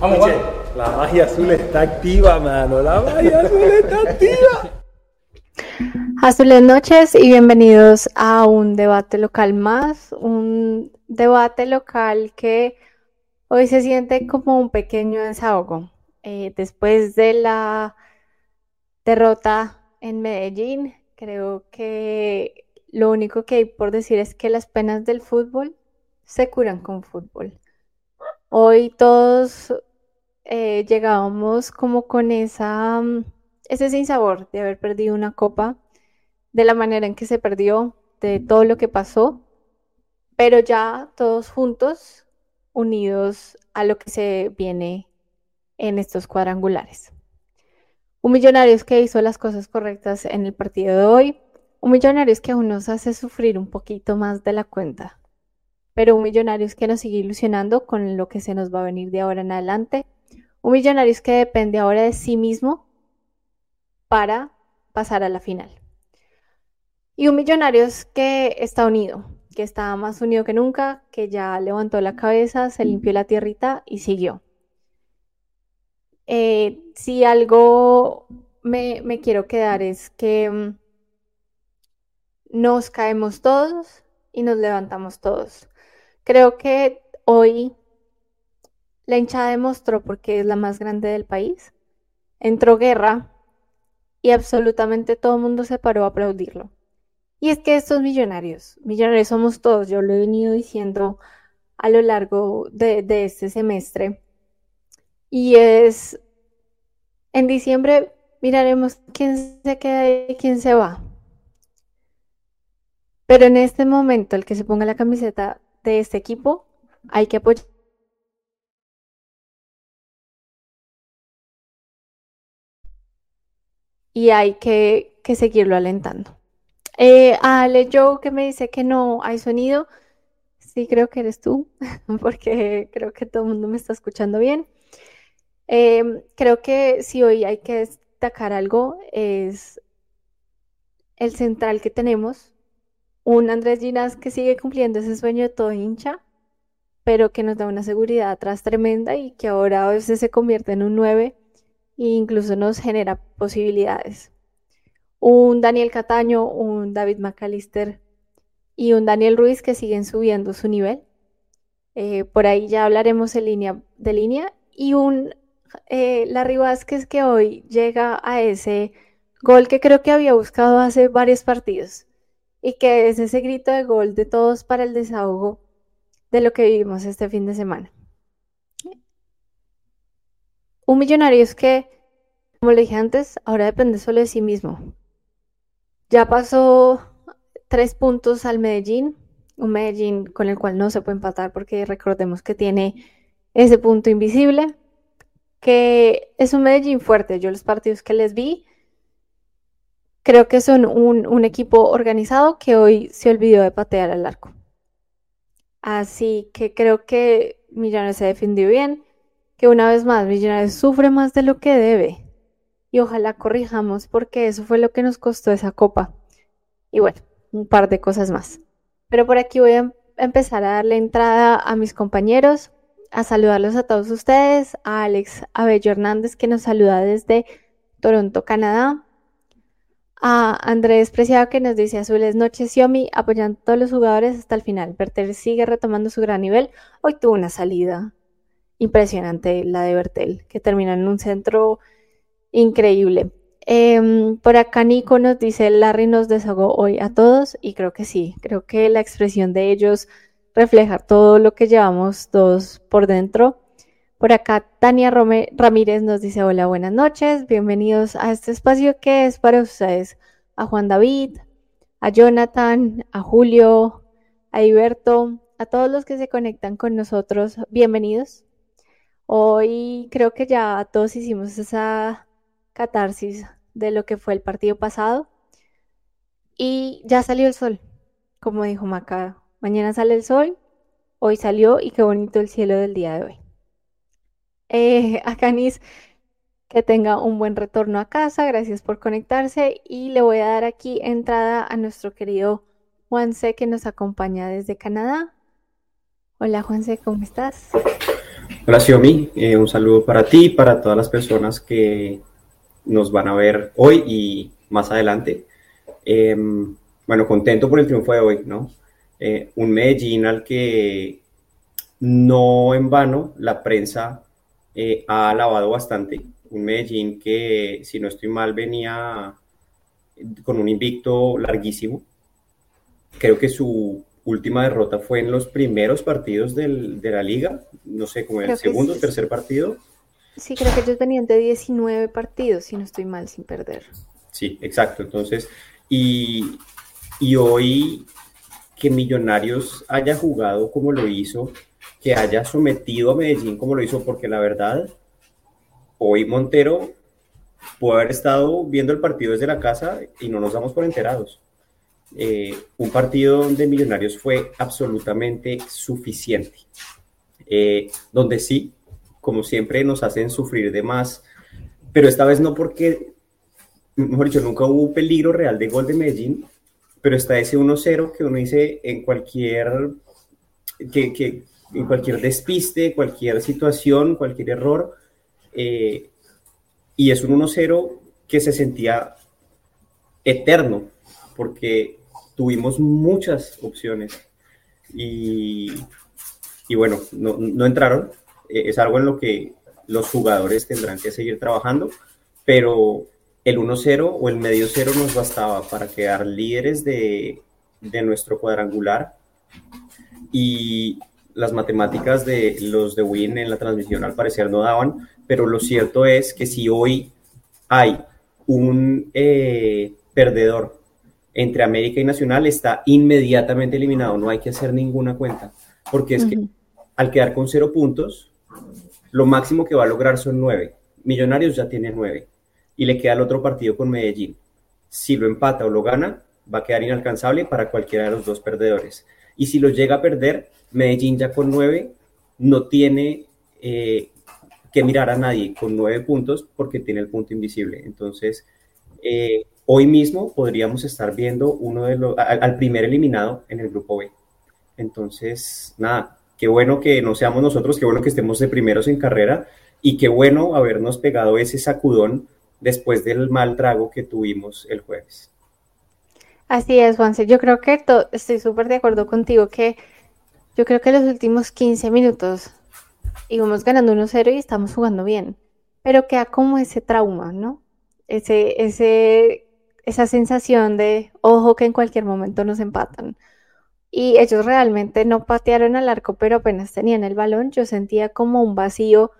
Vamos, La magia azul está activa, mano. La magia azul está activa. Azules noches y bienvenidos a un debate local más, un debate local que hoy se siente como un pequeño desahogo. Eh, después de la derrota en Medellín, creo que lo único que hay por decir es que las penas del fútbol se curan con fútbol. Hoy todos eh, llegábamos como con esa, mm, ese sinsabor de haber perdido una copa, de la manera en que se perdió, de todo lo que pasó, pero ya todos juntos, unidos a lo que se viene en estos cuadrangulares. Un Millonarios que hizo las cosas correctas en el partido de hoy, un Millonarios que aún nos hace sufrir un poquito más de la cuenta, pero un Millonarios que nos sigue ilusionando con lo que se nos va a venir de ahora en adelante un Millonarios que depende ahora de sí mismo para pasar a la final. Y un Millonarios que está unido, que está más unido que nunca, que ya levantó la cabeza, se limpió la tierrita y siguió. Eh, si algo me, quiero quedar es que mm, nos caemos todos y nos levantamos todos. Creo que hoy la hinchada demostró porque es la más grande del país. Entró guerra y absolutamente todo el mundo se paró a aplaudirlo. Y es que estos millonarios, millonarios somos todos, yo lo he venido diciendo a lo largo de, de este semestre. Y es, en diciembre miraremos quién se queda y quién se va. Pero en este momento, el que se ponga la camiseta de este equipo, hay que apoyar y hay que, seguirlo alentando. Eh, Ale Joe que me dice que no hay sonido. Sí, creo que eres tú, porque creo que todo el mundo me está escuchando bien. Em, creo que si hoy hay que destacar algo es el central que tenemos, un Andrés Ginas que sigue cumpliendo ese sueño de todo hincha, pero que nos da una seguridad atrás tremenda y que ahora a veces se convierte en un 9 e incluso nos genera posibilidades. Un Daniel Cataño, un David McAllister y un Daniel Ruiz que siguen subiendo su nivel. Eh, por ahí ya hablaremos en línea, de línea. Y un eh, Larry Vázquez que hoy llega a ese gol que creo que había buscado hace varios partidos y que es ese grito de gol de todos para el desahogo de lo que vivimos este fin de semana. Un millonario es que, como le dije antes, ahora depende solo de sí mismo. Ya pasó tres puntos al Medellín, un Medellín con el cual no se puede empatar porque recordemos que tiene ese punto invisible, que es un Medellín fuerte. Yo los partidos que les vi, creo que son un, un equipo organizado que hoy se olvidó de patear al arco. Así que creo que Millonarios se defendió bien que una vez más Millonarios sufre más de lo que debe. Y ojalá corrijamos porque eso fue lo que nos costó esa copa. Y bueno, un par de cosas más. Pero por aquí voy a empezar a darle entrada a mis compañeros, a saludarlos a todos ustedes, a Alex Abello Hernández que nos saluda desde Toronto, Canadá, a Andrés Preciado que nos dice azules noches Xiaomi apoyando a todos los jugadores hasta el final. Bertel sigue retomando su gran nivel. Hoy tuvo una salida impresionante la de Bertel, que termina en un centro increíble. Em, por acá Nico nos dice, Larry nos desahogó hoy a todos y creo que sí, creo que la expresión de ellos refleja todo lo que llevamos todos por dentro. Por acá Tania Ramírez nos dice, hola, buenas noches, bienvenidos a este espacio que es para ustedes, a Juan David, a Jonathan, a Julio, a Iberto, a todos los que se conectan con nosotros, bienvenidos. Hoy creo que ya todos hicimos esa catarsis de lo que fue el partido pasado y ya salió el sol, como dijo Maca. Mañana sale el sol, hoy salió y qué bonito el cielo del día de hoy. Eh, a Canis, que tenga un buen retorno a casa, gracias por conectarse y le voy a dar aquí entrada a nuestro querido Juanse que nos acompaña desde Canadá. Hola Juanse, ¿cómo estás? Hola Xiomi, eh, un saludo para ti y para todas las personas que nos van a ver hoy y más adelante. Em, bueno, contento por el triunfo de hoy, ¿no? Eh, un Medellín al que no en vano la prensa eh, ha alabado bastante. Un Medellín que, si no estoy mal, venía con un invicto larguísimo. Creo que su última derrota fue en los primeros partidos del, de la liga, no sé, como el segundo o tercer partido. Sí, creo que ellos venían de 19 partidos, si no estoy mal, sin perder. Sí, exacto. Entonces, y, y hoy que Millonarios haya jugado como lo hizo, que haya sometido a Medellín como lo hizo, porque la verdad, hoy Montero puede haber estado viendo el partido desde la casa y no nos damos por enterados. Eh, un partido donde Millonarios fue absolutamente suficiente, eh, donde sí, como siempre, nos hacen sufrir de más, pero esta vez no porque, mejor dicho, nunca hubo un peligro real de gol de Medellín, pero está ese 1-0 que uno dice en cualquier, que, que, en cualquier despiste, cualquier situación, cualquier error, eh, y es un 1-0 que se sentía eterno, porque tuvimos muchas opciones y, y bueno, no, no entraron, eh, es algo en lo que los jugadores tendrán que seguir trabajando, pero el 1-0 o el medio 0 nos bastaba para quedar líderes de, de nuestro cuadrangular y las matemáticas de los de Win en la transmisión al parecer no daban, pero lo cierto es que si hoy hay un eh, perdedor entre América y Nacional, está inmediatamente eliminado, no hay que hacer ninguna cuenta, porque es que al quedar con cero puntos, lo máximo que va a lograr son nueve. Millonarios ya tiene nueve y le queda el otro partido con Medellín. Si lo empata o lo gana, va a quedar inalcanzable para cualquiera de los dos perdedores. Y si lo llega a perder, Medellín ya con nueve no tiene eh, que mirar a nadie con nueve puntos porque tiene el punto invisible. Entonces, eh, hoy mismo podríamos estar viendo uno de los, al, primer eliminado en el grupo B. Entonces, nada, qué bueno que no seamos nosotros, qué bueno que estemos de primeros en carrera y qué bueno habernos pegado ese sacudón después del mal trago que tuvimos el jueves. Así es, Juanse. Yo creo que estoy súper de acuerdo contigo que yo creo que los últimos 15 minutos íbamos ganando 1-0 y estamos jugando bien, pero queda como ese trauma, ¿no? Ese, ese, esa sensación de, ojo, que en cualquier momento nos empatan. Y ellos realmente no patearon al arco, pero apenas tenían el balón, yo sentía como un vacío.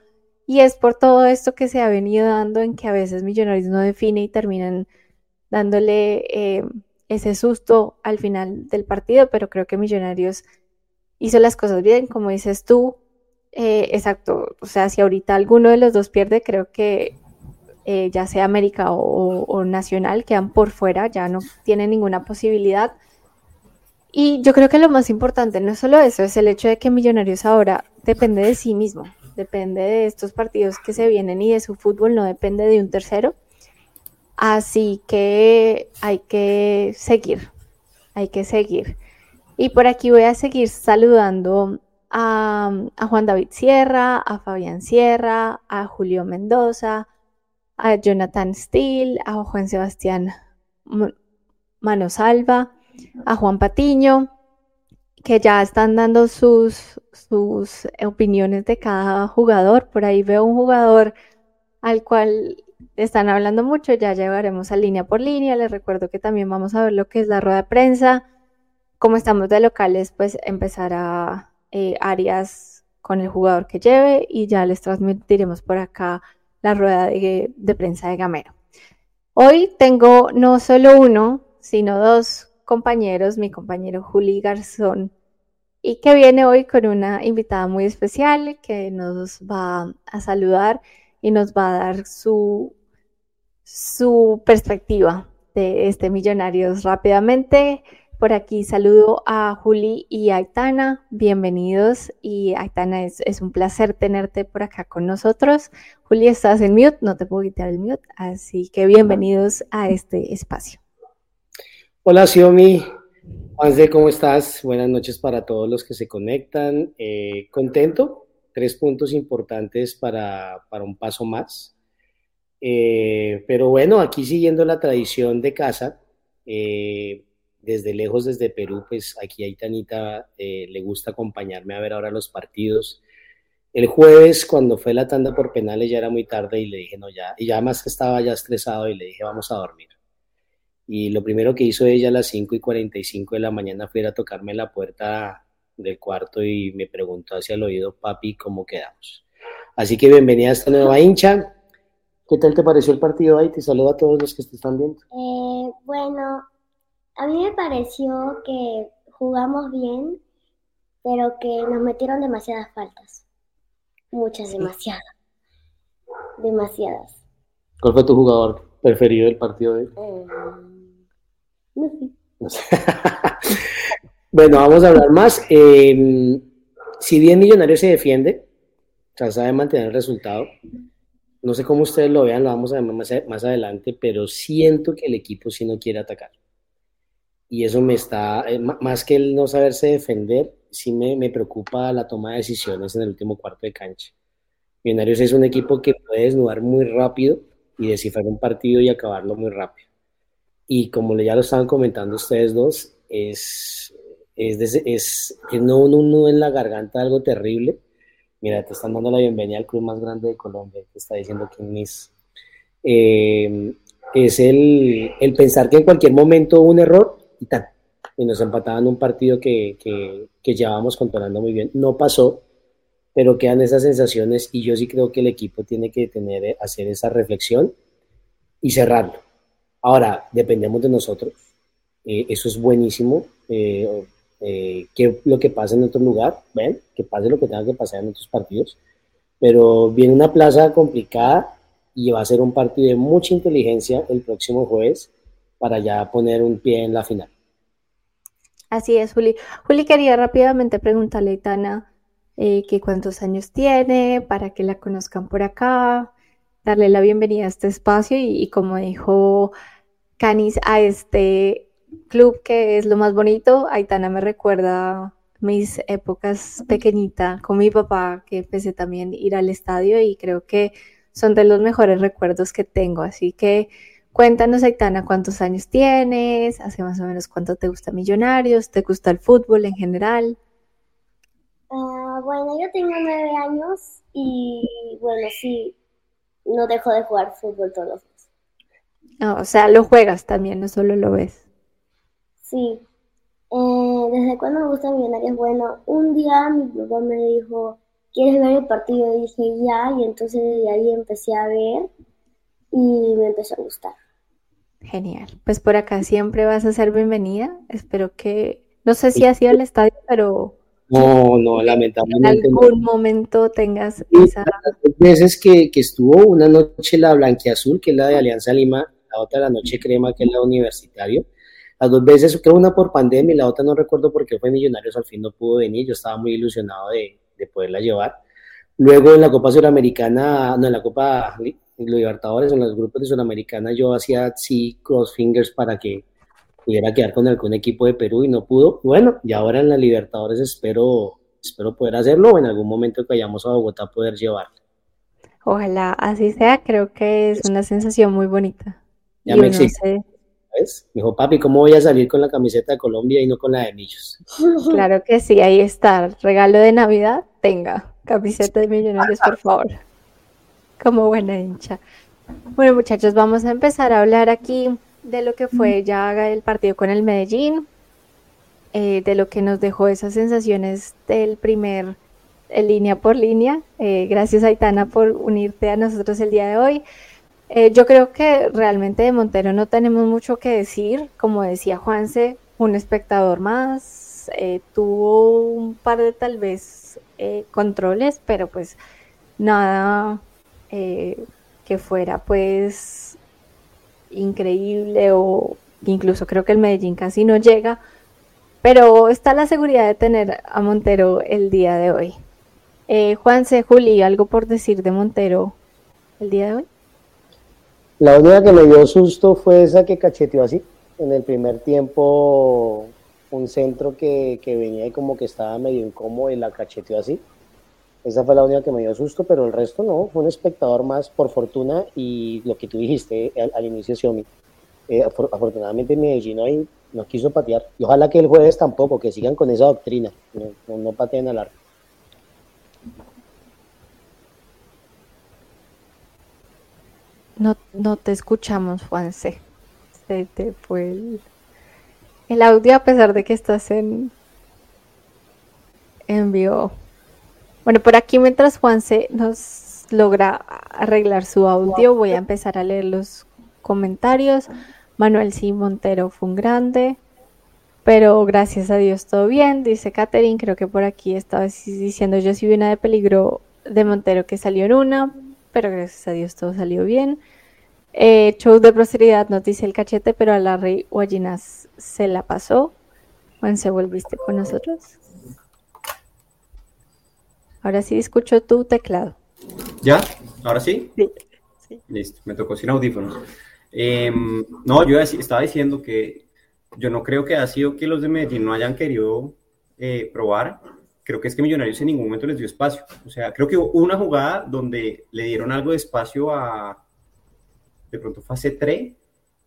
Y es por todo esto que se ha venido dando en que a veces Millonarios no define y terminan dándole eh, ese susto al final del partido, pero creo que Millonarios hizo las cosas bien, como dices tú, eh, exacto, o sea, si ahorita alguno de los dos pierde, creo que eh, ya sea América o, Nacional, quedan por fuera, ya no tienen ninguna posibilidad. Y yo creo que lo más importante no es solo eso, es el hecho de que Millonarios ahora depende de sí mismo, depende de estos partidos que se vienen y de su fútbol, no depende de un tercero. Así que hay que seguir, hay que seguir. Y por aquí voy a seguir saludando a, Juan David Sierra, a Fabián Sierra, a Julio Mendoza, a Jonathan Steele, a Juan Sebastián Manosalva, a Juan Patiño, que ya están dando sus, sus opiniones de cada jugador. Por ahí veo un jugador al cual están hablando mucho, ya llevaremos a línea por línea. Les recuerdo que también vamos a ver lo que es la rueda de prensa como estamos de locales, pues empezará eh, áreas con el jugador que lleve y ya les transmitiremos por acá la rueda de, prensa de Gamero. Hoy tengo no solo uno, sino dos compañeros, mi compañero Juli Garzón, y que viene hoy con una invitada muy especial que nos va a saludar y nos va a dar su, su perspectiva de este Millonarios rápidamente. Por aquí saludo a Juli y Aitana. Bienvenidos. Y Aitana, es, un placer tenerte por acá con nosotros. Juli, estás en mute, no te puedo quitar el mute. Así que bienvenidos a este espacio. Hola, Xiomi. Juanse, ¿cómo estás? Buenas noches para todos los que se conectan. Eh, contento, tres puntos importantes para, para un paso más. Eh, pero bueno, aquí siguiendo la tradición de casa, eh, desde lejos, desde Perú, pues aquí a Itanita eh, le gusta acompañarme a ver ahora los partidos. El jueves, cuando fue la tanda por penales, ya era muy tarde y le dije, no, ya, y ya más que estaba ya estresado y le dije, vamos a dormir. Y lo primero que hizo ella a las 5 y 45 de la mañana fue ir a tocarme la puerta del cuarto y me preguntó hacia el oído, papi, ¿cómo quedamos? Así que bienvenida a esta nueva hincha. ¿Qué tal te pareció el partido ahí? Te saludo a todos los que te están viendo. Eh, bueno, a mí me pareció que jugamos bien, pero que nos metieron demasiadas faltas. Muchas, demasiadas. Demasiadas. ¿Cuál fue tu jugador preferido del partido de hoy? Eh, no sé. Bueno, vamos a hablar más. Eh, si bien Millonario se defiende, trata de mantener el resultado. No sé cómo ustedes lo vean, lo vamos a ver más, más adelante, pero siento que el equipo sí no quiere atacar. Y eso me está, eh, más que el no saberse defender, sí me, me, preocupa la toma de decisiones en el último cuarto de cancha. Millonarios es un equipo que puede desnudar muy rápido y descifrar un partido y acabarlo muy rápido. Y como ya lo estaban comentando ustedes dos, es, es, es, es no un nudo en la garganta, algo terrible. Mira, te están dando la bienvenida al club más grande de Colombia, te está diciendo quién es. Eh, es el, el, pensar que en cualquier momento un error y tal, y nos empataban un partido que, que, que llevábamos controlando muy bien. No pasó, pero quedan esas sensaciones y yo sí creo que el equipo tiene que tener, hacer esa reflexión y cerrarlo. Ahora, dependemos de nosotros. Eh, eso es buenísimo. Eh, eh, que lo que pasa en otro lugar, ven, que pase lo que tenga que pasar en otros partidos, pero viene una plaza complicada y va a ser un partido de mucha inteligencia el próximo jueves para ya poner un pie en la final. Así es, Juli. Juli quería rápidamente preguntarle a Itana eh, que cuántos años tiene, para que la conozcan por acá, darle la bienvenida a este espacio y, como dijo Canis, a este club que es lo más bonito. Aitana me recuerda mis épocas pequeñita con mi papá, que empecé también a ir al estadio y creo que son de los mejores recuerdos que tengo. Así que cuéntanos, Aitana, cuántos años tienes, hace más o menos cuánto te gusta Millonarios, te gusta el fútbol en general. Uh, bueno, yo tengo nueve años y bueno, sí, no dejo de jugar fútbol todos los días. No, o sea, lo juegas también, no solo lo ves. Sí. Eh, ¿Desde cuándo me gusta Millonarios? Bueno, un día mi papá me dijo, ¿quieres ver el partido? Y dije, ya, y entonces de ahí empecé a ver y me empezó a gustar. Genial. Pues por acá siempre vas a ser bienvenida. Espero que, no sé si has ido al estadio, pero... No, no, lamentablemente. En algún no. momento tengas sí, esa... Las veces que, que estuvo, una noche la blanquiazul, que es la de Alianza Lima, la otra la noche crema, que es la universitario las dos veces, creo una por pandemia y la otra no recuerdo por qué fue Millonarios, al fin no pudo venir, yo estaba muy ilusionado de, de poderla llevar. Luego en la Copa Suramericana, no, en la Copa Libertadores, en los grupos de Suramericana, yo hacía así cross fingers para que pudiera quedar con algún equipo de Perú y no pudo. Bueno, y ahora en la Libertadores espero, espero poder hacerlo o en algún momento que vayamos a Bogotá poder llevarlo. Ojalá así sea, creo que es una sensación muy bonita. Ya y me exige. ¿Ves? Me dijo, papi, ¿cómo voy a salir con la camiseta de Colombia y no con la de Millos? Claro que sí, ahí está. Regalo de Navidad, tenga. Camiseta de Millonarios, por favor. Como buena hincha. Bueno, muchachos, vamos a empezar a hablar aquí de lo que fue ya el partido con el Medellín, eh, de lo que nos dejó esas sensaciones del primer eh, línea por línea. Eh, gracias, Aitana, por unirte a nosotros el día de hoy. Yo creo que realmente de Montero no tenemos mucho que decir. Como decía Juanse, un espectador más. Tuvo un par de tal vez controles, pero pues nada que fuera pues increíble o incluso creo que el Medellín casi no llega. Pero está la seguridad de tener a Montero el día de hoy. Juanse, Juli, ¿algo por decir de Montero el día de hoy? La única que me dio susto fue esa que cacheteó así. En el primer tiempo, un centro que, que venía y como que estaba medio incómodo y la cacheteó así. Esa fue la única que me dio susto, pero el resto no, fue un espectador más por fortuna y lo que tú dijiste al, inicio, Xiaomi. Eh, afortunadamente Medellín hoy no quiso patear. Y ojalá que el jueves tampoco, que sigan con esa doctrina, no, no, pateen al arco. No, no te escuchamos, Juanse. Se te fue el, el audio a pesar de que estás en, en vivo. Bueno, por aquí mientras Juanse nos logra arreglar su audio, voy a empezar a leer los comentarios. Manuel C. Montero fue un grande, pero gracias a Dios todo bien, dice Catherine. Creo que por aquí estaba diciendo yo si vi una de peligro de Montero que salió en una, pero gracias a Dios todo salió bien. Eh, show de prosperidad nos dice el cachete, pero a Larry Guayinas se la pasó. Juan, ¿se volviste con nosotros? Ahora sí escucho tu teclado. ¿Ya? ¿Ahora sí? Sí. Listo, me tocó sin audífonos. Eh, no, yo estaba diciendo que yo no creo que ha sido que los de Medellín no hayan querido eh, probar. Creo que es que Millonarios en ningún momento les dio espacio. O sea, creo que hubo una jugada donde le dieron algo de espacio a, de pronto fue a C3,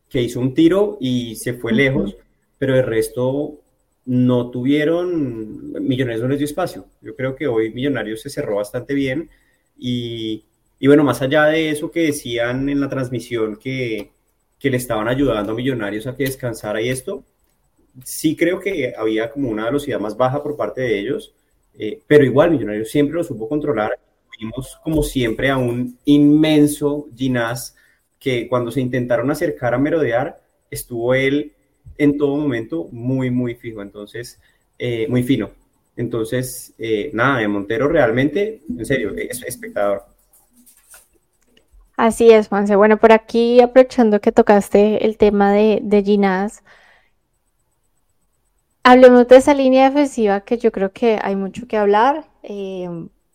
que hizo un tiro y se fue lejos, pero el resto no tuvieron, Millonarios no les dio espacio. Yo creo que hoy Millonarios se cerró bastante bien y, y bueno, más allá de eso que decían en la transmisión que, que le estaban ayudando a Millonarios a que descansara y esto, sí creo que había como una velocidad más baja por parte de ellos, eh, pero igual Millonarios siempre lo supo controlar. Vimos como siempre a un inmenso Ginás que cuando se intentaron acercar a merodear, estuvo él en todo momento muy, muy fijo, entonces, eh, muy fino. Entonces, eh, nada, de Montero realmente, en serio, es espectador. Así es, Juanse. Bueno, por aquí, aprovechando que tocaste el tema de, de Ginás, hablemos de esa línea defensiva que yo creo que hay mucho que hablar eh,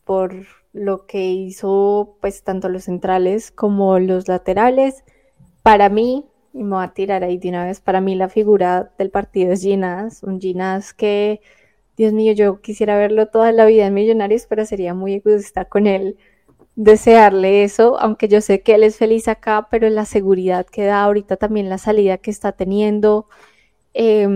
por lo que hizo pues tanto los centrales como los laterales. Para mí, y me voy a tirar ahí de una vez, para mí la figura del partido es Ginás, un Ginás que, Dios mío, yo quisiera verlo toda la vida en Millonarios, pero sería muy egoísta con él desearle eso, aunque yo sé que él es feliz acá, pero la seguridad que da ahorita también la salida que está teniendo. Eh,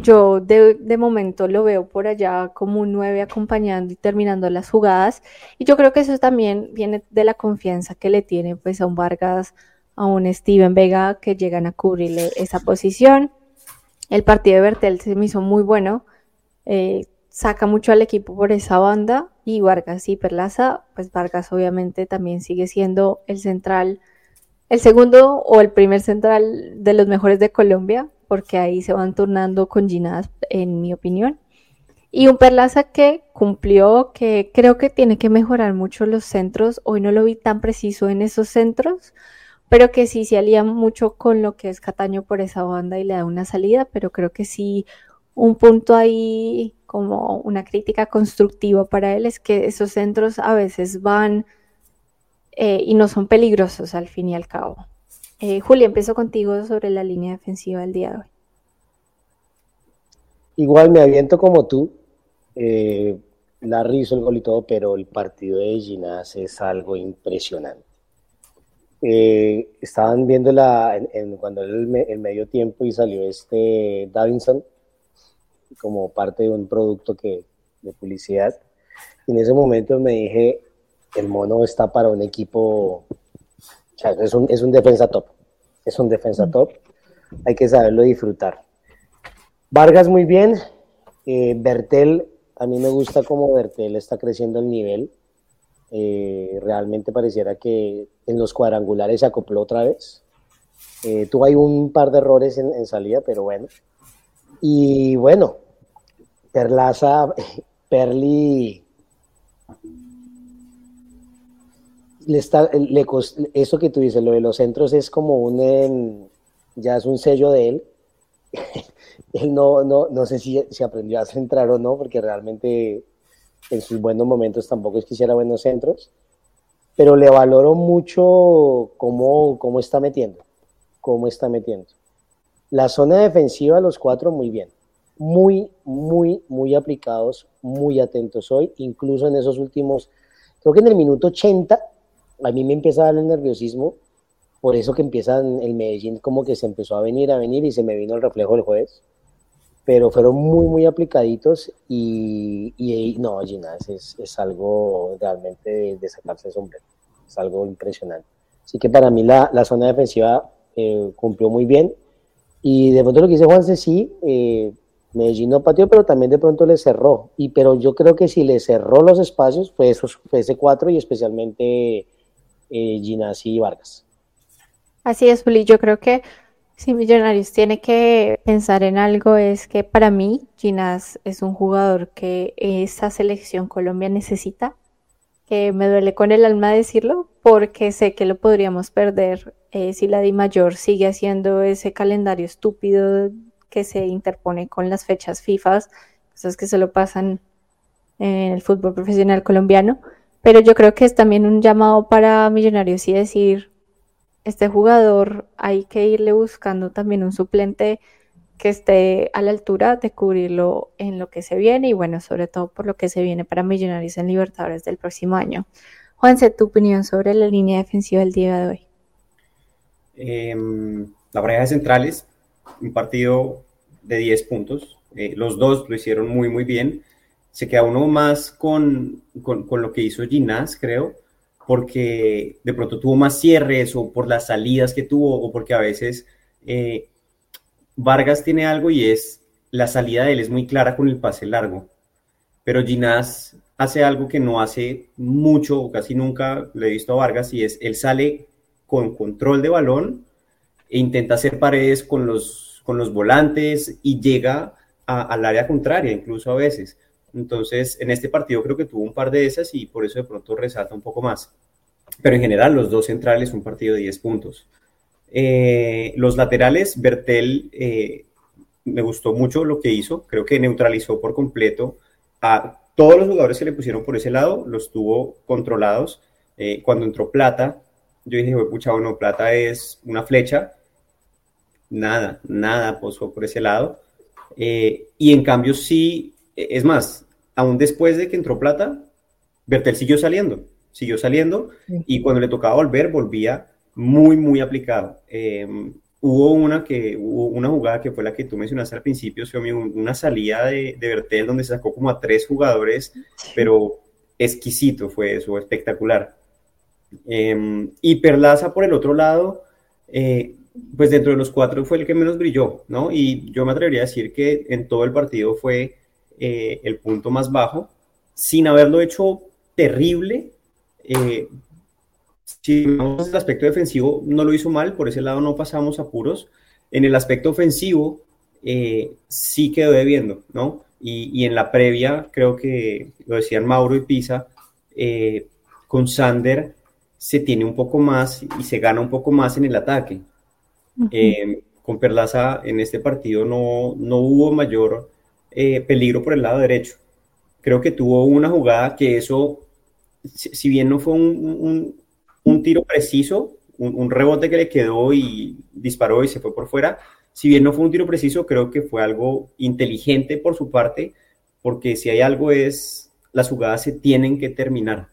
yo de, de, momento lo veo por allá como un 9 acompañando y terminando las jugadas. Y yo creo que eso también viene de la confianza que le tiene pues a un Vargas, a un Steven Vega que llegan a cubrirle esa posición. El partido de Bertel se me hizo muy bueno. Eh, saca mucho al equipo por esa banda. Y Vargas y Perlaza, pues Vargas obviamente también sigue siendo el central, el segundo o el primer central de los mejores de Colombia porque ahí se van turnando con Ginás, en mi opinión. Y un Perlaza que cumplió, que creo que tiene que mejorar mucho los centros. Hoy no lo vi tan preciso en esos centros, pero que sí se alía mucho con lo que es Cataño por esa banda y le da una salida, pero creo que sí un punto ahí como una crítica constructiva para él es que esos centros a veces van eh, y no son peligrosos al fin y al cabo. Eh, Julia, empiezo contigo sobre la línea defensiva del día de hoy. Igual me aviento como tú. Eh, Larry hizo el gol y todo, pero el partido de Ginás es algo impresionante. Eh, estaban viendo la, en, cuando el, medio tiempo y salió este Davinson como parte de un producto que, de publicidad. Y en ese momento me dije, el mono está para un equipo es un, es un defensa top. Es un defensa top. Hay que saberlo disfrutar. Vargas muy bien. Eh, Bertel, a mí me gusta cómo Bertel está creciendo el nivel. Eh, realmente pareciera que en los cuadrangulares se acopló otra vez. Eh, tuvo ahí un par de errores en, salida, pero bueno. Y bueno, Perlaza, Perli está, le, eso que tú dices, lo de los centros es como un, ya es un sello de él. él no, no, no sé si, si, aprendió a centrar o no, porque realmente en sus buenos momentos tampoco es que hiciera buenos centros, pero le valoro mucho cómo, cómo está metiendo, cómo está metiendo. La zona defensiva, los cuatro, muy bien. muy, muy, muy aplicados, muy atentos hoy, incluso en esos últimos, creo que en el minuto 80, a mí me empieza a dar el nerviosismo, por eso que empieza el Medellín como que se empezó a venir, a venir y se me vino el reflejo del jueves, pero fueron muy, muy aplicaditos y, y no, Ginás es, es, algo realmente de, de, sacarse el sombrero, es algo impresionante. Así que para mí la, la zona defensiva eh, cumplió muy bien y de pronto lo que dice Juanse, sí, eh, Medellín no pateó, pero también de pronto le cerró. Y, pero yo creo que si le cerró los espacios fue, esos, fue ese cuatro y especialmente eh, y Vargas. Así es, Juli. Yo creo que si Millonarios tiene que pensar en algo es que para mí Ginás es un jugador que esa selección Colombia necesita, que me duele con el alma decirlo, porque sé que lo podríamos perder eh, si la Di Mayor sigue haciendo ese calendario estúpido que se interpone con las fechas FIFA, cosas que se lo pasan en el fútbol profesional colombiano. Pero yo creo que es también un llamado para Millonarios y decir, este jugador hay que irle buscando también un suplente que esté a la altura de cubrirlo en lo que se viene y bueno, sobre todo por lo que se viene para Millonarios en Libertadores del próximo año. Juanse, tu opinión sobre la línea defensiva del día de hoy. Eh, la pareja de centrales, un partido de 10 puntos. Eh, los dos lo hicieron muy, muy bien. Se queda uno más con, con, con lo que hizo Ginás, creo, porque de pronto tuvo más cierres o por las salidas que tuvo o porque a veces eh, Vargas tiene algo y es la salida de él es muy clara con el pase largo. Pero Ginás hace algo que no hace mucho o casi nunca le he visto a Vargas y es él sale con control de balón e intenta hacer paredes con los, con los volantes y llega al área contraria, incluso a veces. Entonces, en este partido creo que tuvo un par de esas y por eso de pronto resalta un poco más. Pero en general, los dos centrales, un partido de 10 puntos. Eh, los laterales, Bertel, eh, me gustó mucho lo que hizo. Creo que neutralizó por completo a todos los jugadores que le pusieron por ese lado, los tuvo controlados. Eh, cuando entró Plata, yo dije, pucha, bueno, Plata es una flecha, nada, nada posó por ese lado. Y en cambio sí, es más, aún después de que entró Plata, Bertel siguió saliendo, siguió saliendo y cuando le tocaba volver, volvía muy, muy aplicado. Eh, hubo una, que, hubo una jugada que fue la que tú mencionaste al principio, una salida de, de Bertel donde se sacó como a tres jugadores, pero exquisito fue eso, espectacular. Eh, y Perlaza, por el otro lado, eh, pues dentro de los cuatro fue el que menos brilló, ¿no? Y yo me atrevería a decir que en todo el partido fue eh, el punto más bajo, sin haberlo hecho terrible. Eh, si vamos al aspecto defensivo, no lo hizo mal, por ese lado no pasamos apuros. En el aspecto ofensivo, eh, sí quedó debiendo, ¿no? Y, y, en la previa, creo que lo decían Mauro y Pisa, eh, con Sander se tiene un poco más y se gana un poco más en el ataque. Uh -huh. eh, con Perlaza en este partido no, no hubo mayor eh, peligro por el lado derecho. Creo que tuvo una jugada que eso, si, bien no fue un, un, un tiro preciso, un, un, rebote que le quedó y disparó y se fue por fuera, si bien no fue un tiro preciso, creo que fue algo inteligente por su parte, porque si hay algo es, las jugadas se tienen que terminar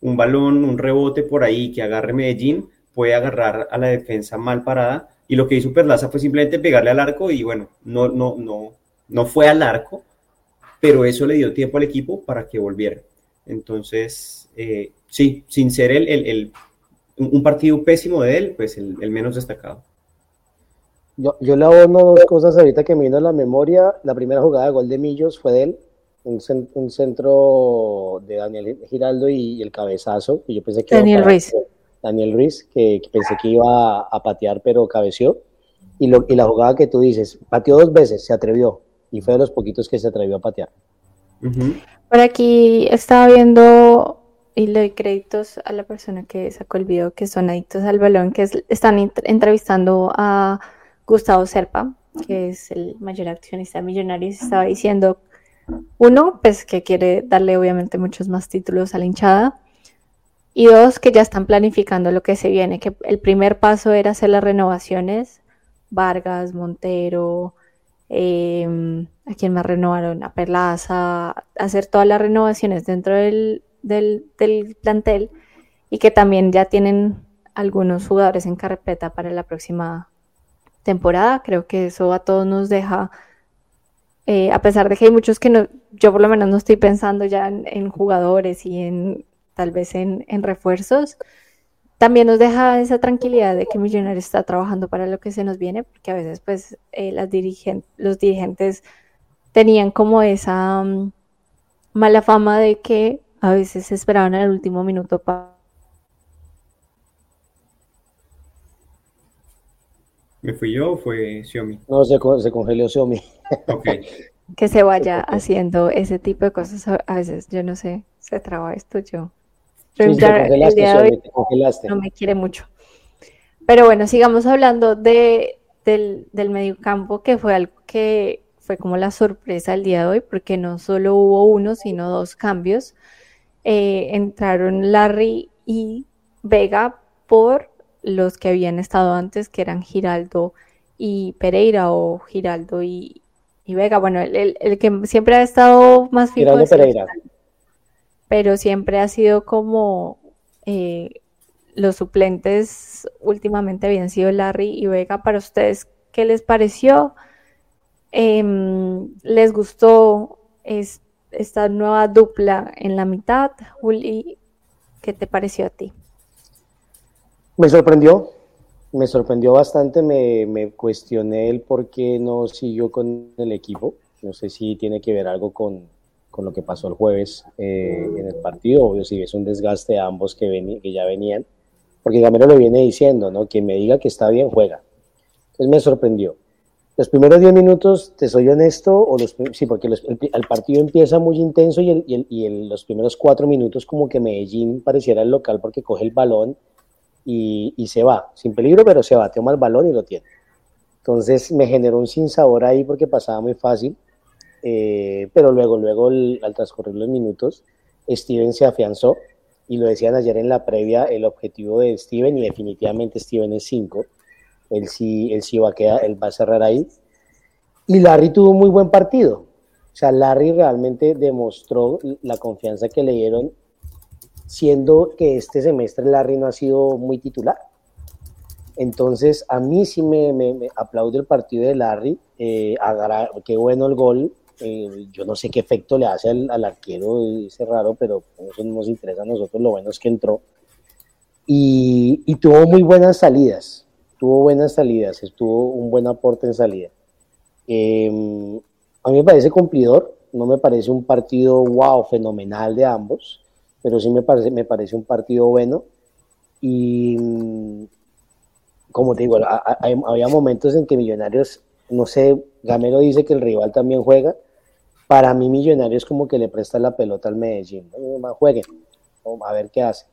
un balón, un rebote por ahí que agarre Medellín, puede agarrar a la defensa mal parada. Y lo que hizo Perlaza fue simplemente pegarle al arco y bueno, no, no, no, no fue al arco, pero eso le dio tiempo al equipo para que volviera. Entonces, eh, sí, sin ser el, el, el, un partido pésimo de él, pues el, el menos destacado. Yo, yo le abono dos cosas ahorita que me vino a la memoria. La primera jugada de gol de Millos fue de él, un, un, centro de Daniel Giraldo y, y, el cabezazo, que yo pensé que Daniel Ruiz. Daniel Ruiz, que, que, pensé que iba a patear, pero cabeció. Y, lo, y la jugada que tú dices, pateó dos veces, se atrevió, y fue de los poquitos que se atrevió a patear. Uh -huh. Por aquí estaba viendo y le doy créditos a la persona que sacó el video, que son adictos al balón, que es, están entrevistando a Gustavo Serpa, que es el mayor accionista de Millonarios, estaba diciendo uno, pues que quiere darle obviamente muchos más títulos a la hinchada. Y dos, que ya están planificando lo que se viene, que el primer paso era hacer las renovaciones, Vargas, Montero, em, a quien más renovaron, a Perlaza, hacer todas las renovaciones dentro del, del, del plantel y que también ya tienen algunos jugadores en carpeta para la próxima temporada. Creo que eso a todos nos deja, eh, a pesar de que hay muchos que no, yo por lo menos no estoy pensando ya en, jugadores y en tal vez en, refuerzos, también nos deja esa tranquilidad de que Millonarios está trabajando para lo que se nos viene, porque a veces pues eh, las los dirigentes tenían como esa mm, mala fama de que a veces esperaban al último minuto para ¿Me fui yo o fue Xiaomi? No, se, se congeló Xiaomi. Ok. que se vaya haciendo ese tipo de cosas a veces, yo no sé, se traba esto yo. El día de hoy no me quiere mucho. Pero bueno, sigamos hablando de, del, del mediocampo, que fue algo que fue como la sorpresa el día de hoy, porque no solo hubo uno, sino dos cambios. Eh, entraron Larry y Vega por los que habían estado antes, que eran Giraldo y Pereira o Giraldo y, Vega. Bueno, el, que siempre ha estado más fijo Giraldo Pereira. Pero siempre ha sido como eh, los suplentes últimamente habían sido Larry y Vega. Para ustedes, ¿qué les pareció? Em, ¿Les gustó esta nueva dupla en la mitad? Juli, ¿qué te pareció a ti? Me sorprendió, me sorprendió bastante, me, cuestioné el por qué no siguió con el equipo. No sé si tiene que ver algo con, lo que pasó el jueves eh, en el partido, obvio si es un desgaste de ambos que, que ya venían, porque Gamero lo viene diciendo, ¿no? Quien me diga que está bien, juega. Entonces me sorprendió. Los primeros 10 minutos, te soy honesto, o los, sí, porque el, partido empieza muy intenso y, y, y los primeros 4 minutos como que Medellín pareciera el local porque coge el balón y, se va, sin peligro, pero se va, toma el balón y lo tiene. Entonces me generó un sinsabor ahí porque pasaba muy fácil, eh, pero luego, luego al transcurrir los minutos, Steven se afianzó y lo decían ayer en la previa, el objetivo de Steven y definitivamente Steven es 5, él sí, él sí va, a quedar, él va a cerrar ahí. Y Larry tuvo un muy buen partido, o sea, Larry realmente demostró la confianza que le dieron siendo que este semestre Larry no ha sido muy titular. Entonces, a mí sí me, me, aplaude el partido de Larry, eh, qué bueno el gol, eh, yo no sé qué efecto le hace al, arquero, ese raro, pero eso no nos interesa a nosotros, lo bueno es que entró. Y, tuvo muy buenas salidas, tuvo buenas salidas, estuvo un buen aporte en salida. Em, a mí me parece cumplidor, no me parece un partido wow, fenomenal de ambos, pero sí me parece, me parece un partido bueno. Y mm, como te digo, había momentos en que Millonarios, no sé, Gamero dice que el rival también juega. Para mí, Millonarios como que le presta la pelota al Medellín. ¿no? Jueguen, a ver qué hace.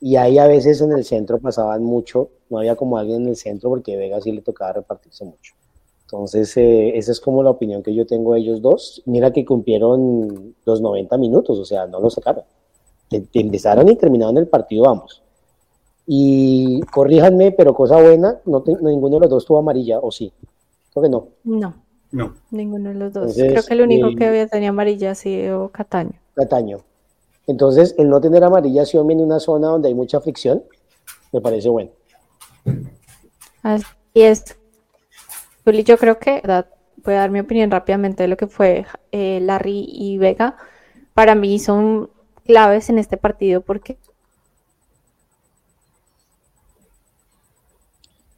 Y ahí a veces en el centro pasaban mucho, no había como alguien en el centro porque Vega sí le tocaba repartirse mucho. Entonces, eh, esa es como la opinión que yo tengo de ellos dos. Mira que cumplieron los 90 minutos, o sea, no lo sacaron empezaron y terminaron el partido ambos. Y corríjanme, pero cosa buena, no, ninguno de los dos tuvo amarilla, ¿o sí? Creo que no. No. No. Ninguno de los dos. Creo que el único que había tenía amarilla ha sido Cataño. Cataño. Entonces, el no tener amarilla si en una zona donde hay mucha fricción, me parece bueno. Así es. Yo creo que, ¿verdad? voy a dar mi opinión rápidamente de lo que fue eh, Larry y Vega. Para mí son claves en este partido porque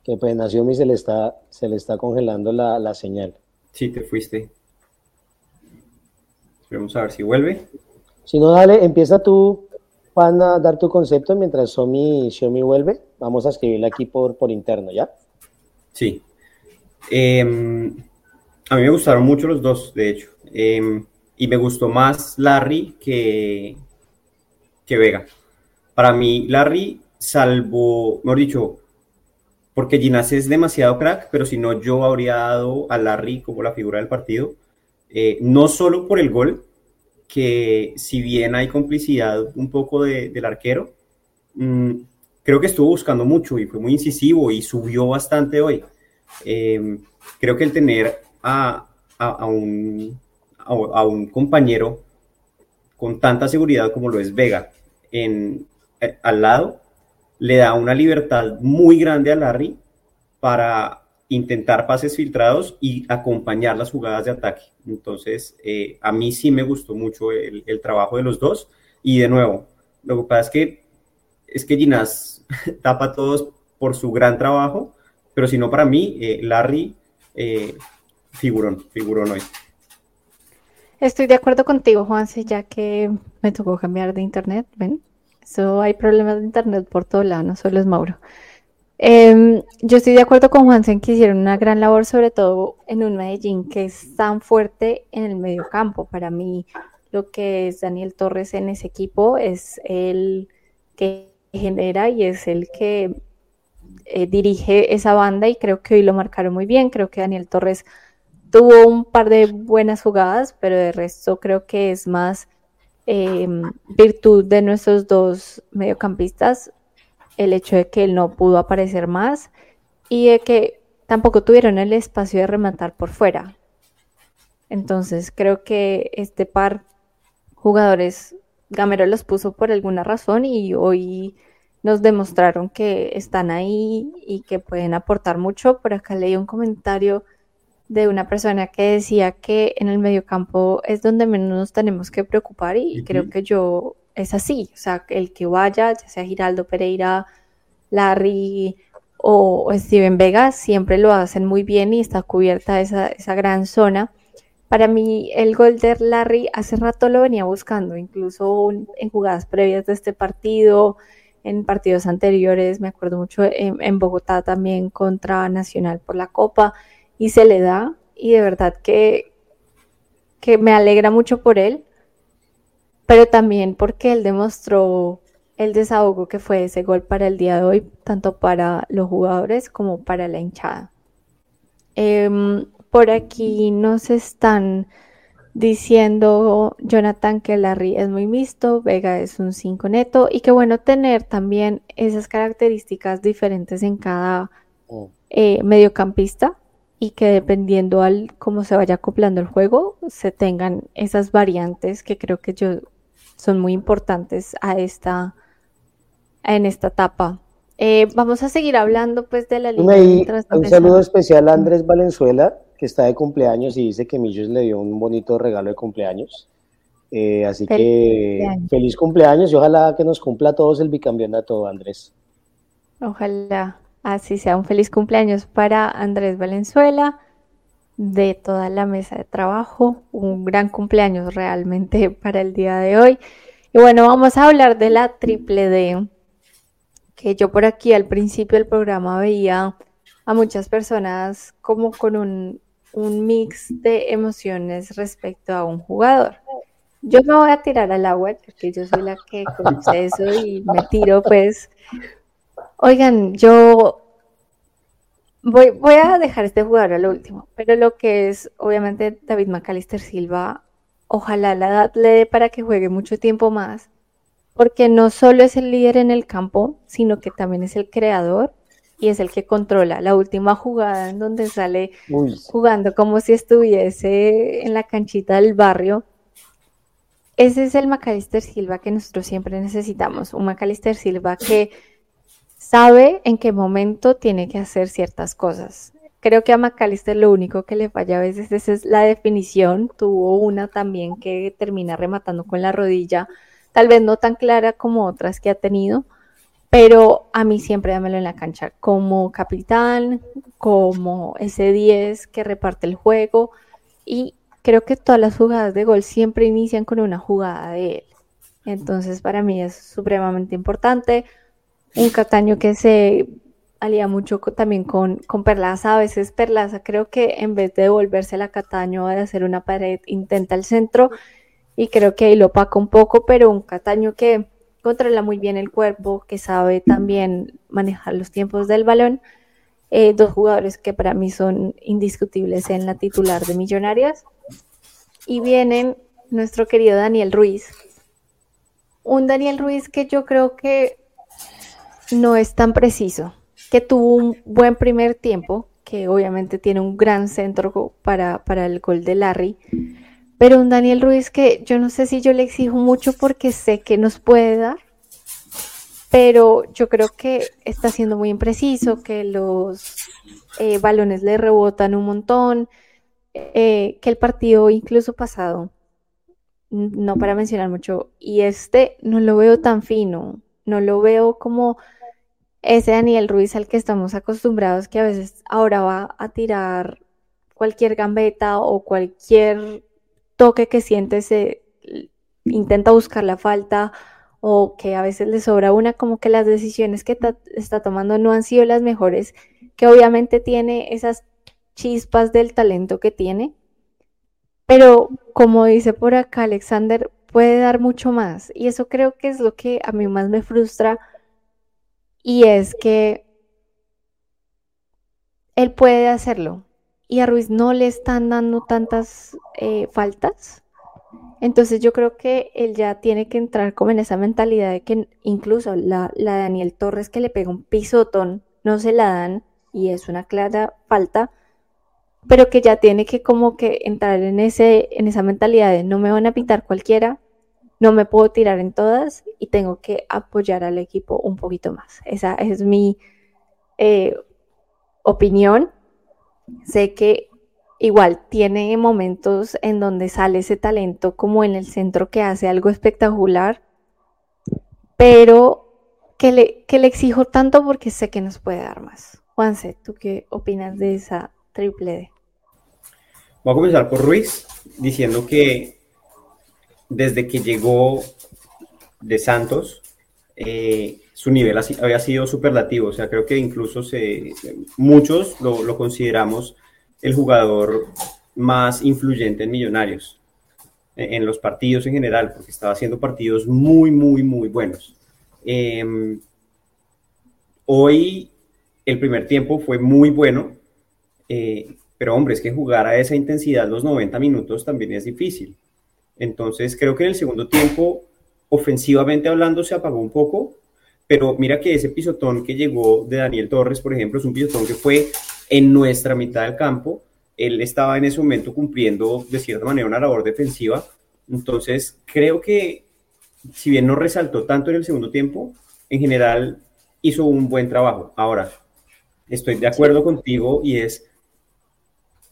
que pues Nacional se le está se le está congelando la, señal. Sí, te fuiste. Vamos a ver si vuelve. Si no, dale, empieza tú, Juan, a dar tu concepto mientras Xiaomi, Xiaomi vuelve. Vamos a escribirle aquí por, por interno, ¿ya? Sí. Em, a mí me gustaron mucho los dos, de hecho. Em, y me gustó más Larry que, que Vega. Para mí, Larry, salvo, mejor dicho, porque Ginás es demasiado crack, pero si no, yo habría dado a Larry como la figura del partido, eh, no solo por el gol, que si bien hay complicidad un poco del arquero, mm, creo que estuvo buscando mucho y fue muy incisivo y subió bastante hoy. Eh, creo que el tener a, un, a, un compañero con tanta seguridad como lo es Vega en, eh, al lado, le da una libertad muy grande a Larry para intentar pases filtrados y acompañar las jugadas de ataque. Entonces, eh, a mí sí me gustó mucho el, trabajo de los dos. Y de nuevo, lo que pasa es que, es que Ginás tapa a todos por su gran trabajo, pero si no para mí, eh, Larry, eh, figurón, figurón hoy. Estoy de acuerdo contigo, Juanse, ya que me tocó cambiar de internet, ¿ven? Eso hay problemas de internet por todo lado, no solo es Mauro. Em, yo estoy de acuerdo con Juansen que hicieron una gran labor, sobre todo en un Medellín que es tan fuerte en el medio campo. Para mí, lo que es Daniel Torres en ese equipo es el que genera y es el que eh, dirige esa banda y creo que hoy lo marcaron muy bien. Creo que Daniel Torres tuvo un par de buenas jugadas, pero de resto creo que es más em, virtud de nuestros dos mediocampistas el hecho de que él no pudo aparecer más y de que tampoco tuvieron el espacio de rematar por fuera. Entonces creo que este par jugadores Gamero los puso por alguna razón y hoy nos demostraron que están ahí y que pueden aportar mucho. Por acá leí un comentario de una persona que decía que en el mediocampo es donde menos nos tenemos que preocupar y creo que yo es así, o sea, el que vaya, ya sea Giraldo Pereira, Larry o, Steven Vega, siempre lo hacen muy bien y está cubierta esa, esa gran zona. Para mí, el gol de Larry hace rato lo venía buscando, incluso en jugadas previas de este partido, en partidos anteriores, me acuerdo mucho en, en, Bogotá también contra Nacional por la Copa, y se le da, y de verdad que, que me alegra mucho por él, pero también porque él demostró el desahogo que fue ese gol para el día de hoy, tanto para los jugadores como para la hinchada. Em, por aquí nos están diciendo Jonathan que Larry es muy mixto, Vega es un 5 neto y qué bueno tener también esas características diferentes en cada oh. eh, mediocampista y que dependiendo al cómo se vaya acoplando el juego se tengan esas variantes que creo que yo son muy importantes a esta, en esta etapa. Eh, vamos a seguir hablando pues de la línea. Un saludo especial a Andrés Valenzuela, que está de cumpleaños y dice que Millos le dio un bonito regalo de cumpleaños. Eh, así que feliz cumpleaños y ojalá que nos cumpla a todos el bicampeonato, Andrés. Ojalá así sea un feliz cumpleaños para Andrés Valenzuela de toda la mesa de trabajo. Un gran cumpleaños realmente para el día de hoy. Y bueno, vamos a hablar de la triple D, que yo por aquí al principio del programa veía a muchas personas como con un, un mix de emociones respecto a un jugador. Yo me voy a tirar al agua porque yo soy la que conoce eso y me tiro pues. Oigan, yo Voy, voy a dejar este jugador a lo último, pero lo que es, obviamente, David McAllister Silva, ojalá la edad le dé para que juegue mucho tiempo más, porque no solo es el líder en el campo, sino que también es el creador y es el que controla la última jugada en donde sale jugando como si estuviese en la canchita del barrio. Ese es el McAllister Silva que nosotros siempre necesitamos, un McAllister Silva que sabe en qué momento tiene que hacer ciertas cosas. Creo que a McAllister lo único que le falla a veces es la definición. Tuvo una también que termina rematando con la rodilla, tal vez no tan clara como otras que ha tenido, pero a mí siempre dámelo en la cancha como capitán, como ese 10 que reparte el juego y creo que todas las jugadas de gol siempre inician con una jugada de él. Entonces para mí es supremamente importante un Cataño que se alía mucho también con, con Perlaza. A veces Perlaza creo que en vez de devolverse a Cataño de hacer una pared, intenta el centro y creo que ahí lo opaca un poco, pero un Cataño que controla muy bien el cuerpo, que sabe también manejar los tiempos del balón. Eh, dos jugadores que para mí son indiscutibles en la titular de Millonarias. Y vienen nuestro querido Daniel Ruiz. Un Daniel Ruiz que yo creo que no es tan preciso, que tuvo un buen primer tiempo, que obviamente tiene un gran centro para, para el gol de Larry. Pero un Daniel Ruiz que yo no sé si yo le exijo mucho porque sé que nos puede dar, pero yo creo que está siendo muy impreciso, que los eh, balones le rebotan un montón, eh, que el partido incluso pasado, no para mencionar mucho, y este no lo veo tan fino, no lo veo como ese Daniel Ruiz al que estamos acostumbrados, que a veces ahora va a tirar cualquier gambeta o cualquier toque que siente, se intenta buscar la falta o que a veces le sobra una, como que las decisiones que está tomando no han sido las mejores, que obviamente tiene esas chispas del talento que tiene, pero como dice por acá Alexander, puede dar mucho más. Y eso creo que es lo que a mí más me frustra y es que él puede hacerlo y a Ruiz no le están dando tantas eh, faltas. Entonces yo creo que él ya tiene que entrar como en esa mentalidad de que incluso la, la Daniel Torres que le pega un pisotón no se la dan y es una clara falta, pero que ya tiene que como que entrar en, ese, en esa mentalidad de no me van a pitar cualquiera, no me puedo tirar en todas y tengo que apoyar al equipo un poquito más. Esa es mi eh, opinión. Sé que igual tiene momentos en donde sale ese talento como en el centro que hace algo espectacular, pero que le, que le exijo tanto porque sé que nos puede dar más. Juanse, ¿tú qué opinas de esa triple D? Voy a comenzar por Ruiz, diciendo que desde que llegó de Santos, eh, su nivel había sido superlativo. O sea, creo que incluso se, muchos lo, consideramos el jugador más influyente en Millonarios, en, los partidos en general, porque estaba haciendo partidos muy, muy, muy buenos. Em, hoy el primer tiempo fue muy bueno, eh, pero hombre, es que jugar a esa intensidad los 90 minutos también es difícil. Entonces creo que en el segundo tiempo, ofensivamente hablando, se apagó un poco, pero mira que ese pisotón que llegó de Daniel Torres, por ejemplo, es un pisotón que fue en nuestra mitad del campo. Él estaba en ese momento cumpliendo de cierta manera una labor defensiva. Entonces creo que si bien no resaltó tanto en el segundo tiempo, en general hizo un buen trabajo. Ahora, estoy de acuerdo contigo y es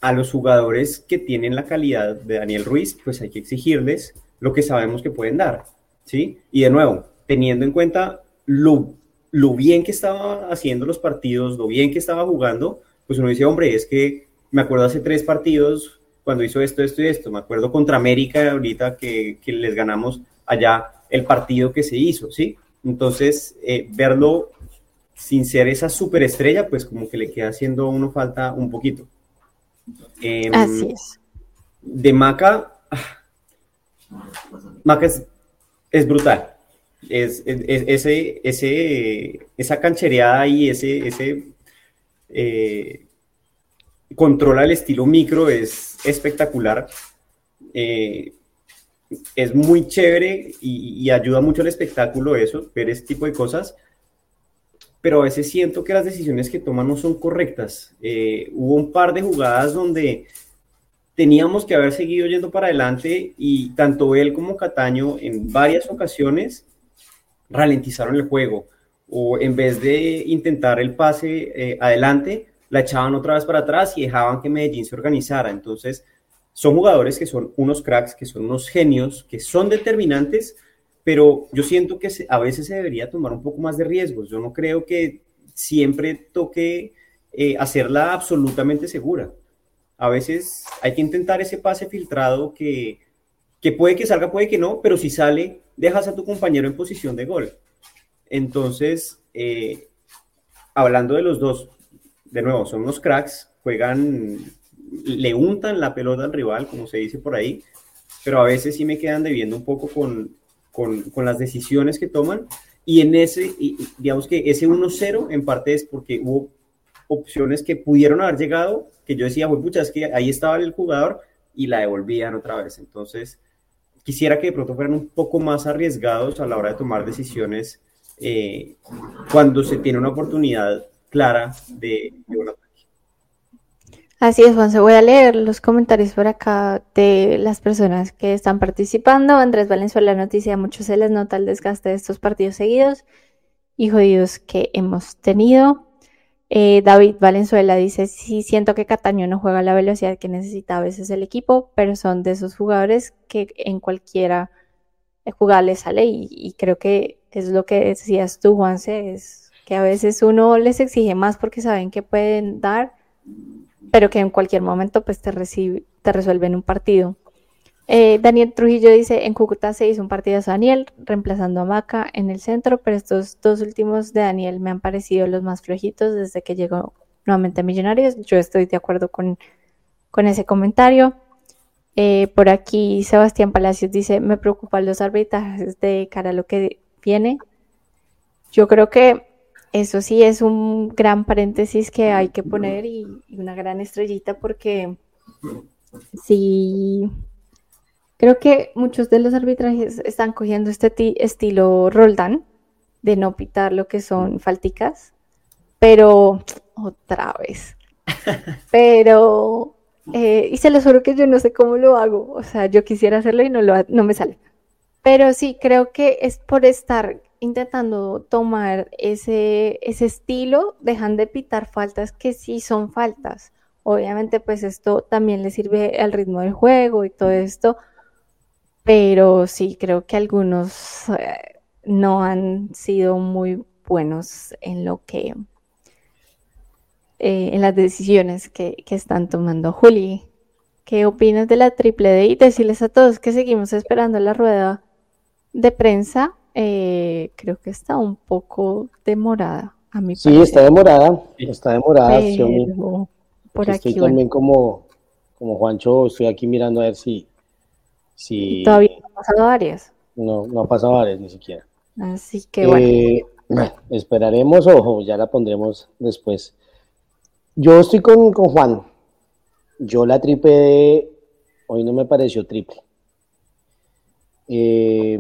a los jugadores que tienen la calidad de Daniel Ruiz, pues hay que exigirles lo que sabemos que pueden dar, ¿sí? Y de nuevo, teniendo en cuenta lo, lo bien que estaba haciendo los partidos, lo bien que estaba jugando, pues uno dice, hombre, es que me acuerdo hace tres partidos cuando hizo esto, esto y esto, me acuerdo contra América ahorita que, que les ganamos allá el partido que se hizo, ¿sí? Entonces, eh, verlo sin ser esa superestrella, pues como que le queda haciendo uno falta un poquito. Em, Así es. De Maca, Maca es, brutal. Es, ese, ese, esa canchereada y ese, ese eh, controla el estilo micro es espectacular. Eh, es muy chévere y, y, ayuda mucho al espectáculo eso, ver ese tipo de cosas pero a veces siento que las decisiones que toman no son correctas. Eh, hubo un par de jugadas donde teníamos que haber seguido yendo para adelante y tanto él como Cataño en varias ocasiones ralentizaron el juego o en vez de intentar el pase eh, adelante, la echaban otra vez para atrás y dejaban que Medellín se organizara. Entonces, son jugadores que son unos cracks, que son unos genios, que son determinantes, pero yo siento que a veces se debería tomar un poco más de riesgos. Yo no creo que siempre toque eh, hacerla absolutamente segura. A veces hay que intentar ese pase filtrado que, que puede que salga, puede que no, pero si sale, dejas a tu compañero en posición de gol. Entonces, eh, hablando de los dos, de nuevo, son unos cracks, juegan, le untan la pelota al rival, como se dice por ahí, pero a veces sí me quedan debiendo un poco con, con, con las decisiones que toman. Y en ese, digamos que ese 1-0 en parte es porque hubo opciones que pudieron haber llegado, que yo decía, pucha, es que ahí estaba el jugador y la devolvían otra vez. Entonces, quisiera que de pronto fueran un poco más arriesgados a la hora de tomar decisiones eh, cuando se tiene una oportunidad clara de, de un ataque. Así es, Juan, se voy a leer los comentarios por acá de las personas que están participando. Andrés Valenzuela noticia, a muchos se les nota el desgaste de estos partidos seguidos y jodidos que hemos tenido. Eh, David Valenzuela dice, sí siento que Cataño no juega la velocidad que necesita a veces el equipo, pero son de esos jugadores que en cualquiera jugada le sale y, y creo que es lo que decías tú, Juanse, es que a veces uno les exige más porque saben que pueden dar, pero que en cualquier momento pues te, recibe, te resuelven un partido. Eh, Daniel Trujillo dice, en Cúcuta se hizo un partido a Daniel, reemplazando a Maca en el centro, pero estos dos últimos de Daniel me han parecido los más flojitos desde que llegó nuevamente a Millonarios. Yo estoy de acuerdo con, con ese comentario. Eh, por aquí Sebastián Palacios dice, me preocupan los arbitrajes de cara a lo que viene. Yo creo que eso sí es un gran paréntesis que hay que poner y, y una gran estrellita porque sí Creo que muchos de los arbitrajes están cogiendo este estilo Roldán, de no pitar lo que son falticas, pero otra vez. Pero, eh, y se los juro que yo no sé cómo lo hago, o sea, yo quisiera hacerlo y no, lo, no me sale. Pero sí, creo que es por estar intentando tomar ese, ese estilo, dejan de pitar faltas que sí son faltas. Obviamente, pues esto también le sirve al ritmo del juego y todo esto, pero sí creo que algunos eh, no han sido muy buenos en lo que eh, en las decisiones que, que, están tomando Juli. ¿Qué opinas de la triple D? Y decirles a todos que seguimos esperando la rueda de prensa. Eh, creo que está un poco demorada, a mi Sí, está demorada, está demorada. Pero por aquí, estoy también como, como Juancho, estoy aquí mirando a ver si, si... Todavía no ha pasado varias. No, no ha pasado varias ni siquiera. Así que bueno. Eh, esperaremos o ya la pondremos después. Yo estoy con, con Juan. Yo la triple hoy no me pareció triple. Eh,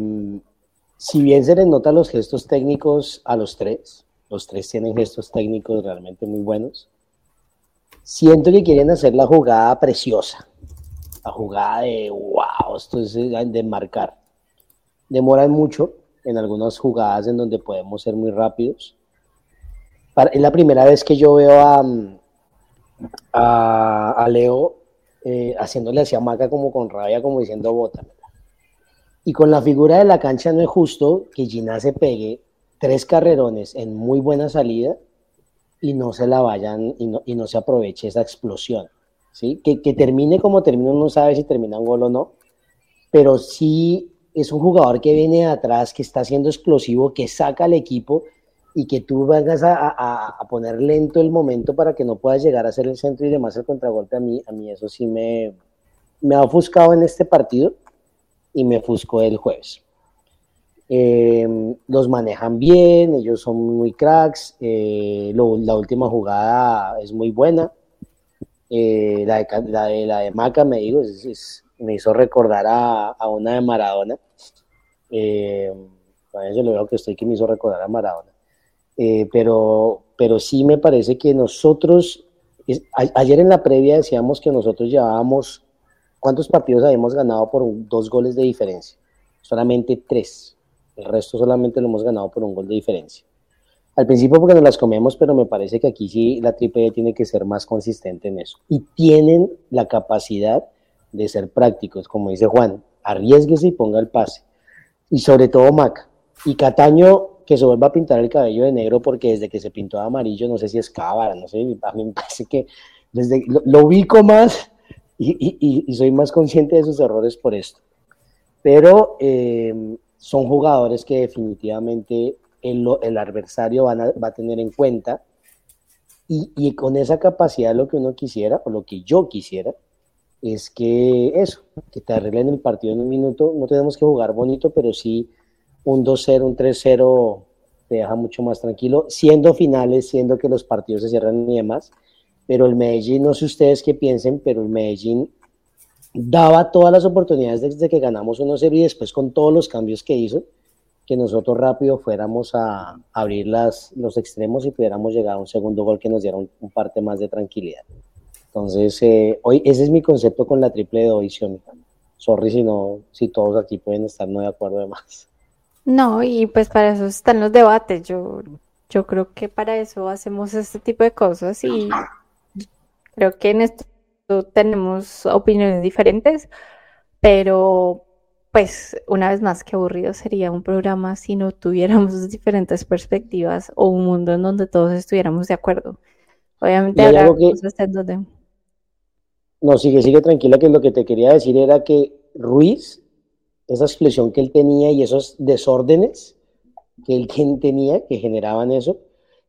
si bien se les nota los gestos técnicos a los tres, los tres tienen gestos técnicos realmente muy buenos, siento que quieren hacer la jugada preciosa, la jugada de wow, esto es de marcar. Demoran mucho en algunas jugadas en donde podemos ser muy rápidos. es la primera vez que yo veo a, Leo eh, haciéndole hacia Maca como con rabia, como diciendo bota. Y con la figura de la cancha no es justo que Gina se pegue tres carrerones en muy buena salida y no se la vayan y no, y no se aproveche esa explosión. ¿sí? Que, que termine como termina, no sabe si termina un gol o no, pero sí es un jugador que viene de atrás, que está siendo explosivo, que saca al equipo y que tú vengas a, a, a, poner lento el momento para que no puedas llegar a hacer el centro y demás el contragolpe, a mí, a mí eso sí me, me ha ofuscado en este partido y me ofuscó el jueves. Eh, los manejan bien, ellos son muy cracks, eh, lo, la última jugada es muy buena, eh, la, de, la, de, la de Maca me digo, es, es, me hizo recordar a, a una de Maradona, eh, yo lo veo que estoy que me hizo recordar a Maradona, eh, pero, pero sí me parece que nosotros, es, a, ayer en la previa decíamos que nosotros llevábamos, ¿cuántos partidos habíamos ganado por dos goles de diferencia? Solamente tres. El resto solamente lo hemos ganado por un gol de diferencia. Al principio porque nos las comemos, pero me parece que aquí sí la triple tiene que ser más consistente en eso. Y tienen la capacidad de ser prácticos, como dice Juan, arriesguese y ponga el pase. Y sobre todo Mac. Y Cataño que se vuelva a pintar el cabello de negro porque desde que se pintó amarillo, no sé si es cábara, no sé, a mí me parece que desde lo ubico más y, y, y, soy más consciente de sus errores por esto. Pero eh, son jugadores que definitivamente el, el adversario van a, va a tener en cuenta y, y, con esa capacidad lo que uno quisiera o lo que yo quisiera es que eso, que te arreglen el partido en un minuto, no tenemos que jugar bonito, pero sí un 2-0, un 3-0 te deja mucho más tranquilo, siendo finales, siendo que los partidos se cierran y demás, pero el Medellín, no sé ustedes qué piensen, pero el Medellín daba todas las oportunidades desde que ganamos 1-0 y después con todos los cambios que hizo, que nosotros rápido fuéramos a abrir las, los extremos y pudiéramos llegar a un segundo gol que nos diera un, un parte más de tranquilidad. Entonces, eh, hoy ese es mi concepto con la triple de hoy, Sorry si no, si todos aquí pueden estar no de acuerdo de más. No, y pues para eso están los debates. Yo, yo creo que para eso hacemos este tipo de cosas y creo que en esto tenemos opiniones diferentes, pero pues una vez más que aburrido sería un programa si no tuviéramos diferentes perspectivas o un mundo en donde todos estuviéramos de acuerdo. Obviamente habrá cosas en donde... No, sigue, sigue tranquila, que lo que te quería decir era que Ruiz, esa expresión que él tenía y esos desórdenes que él tenía, que generaban eso,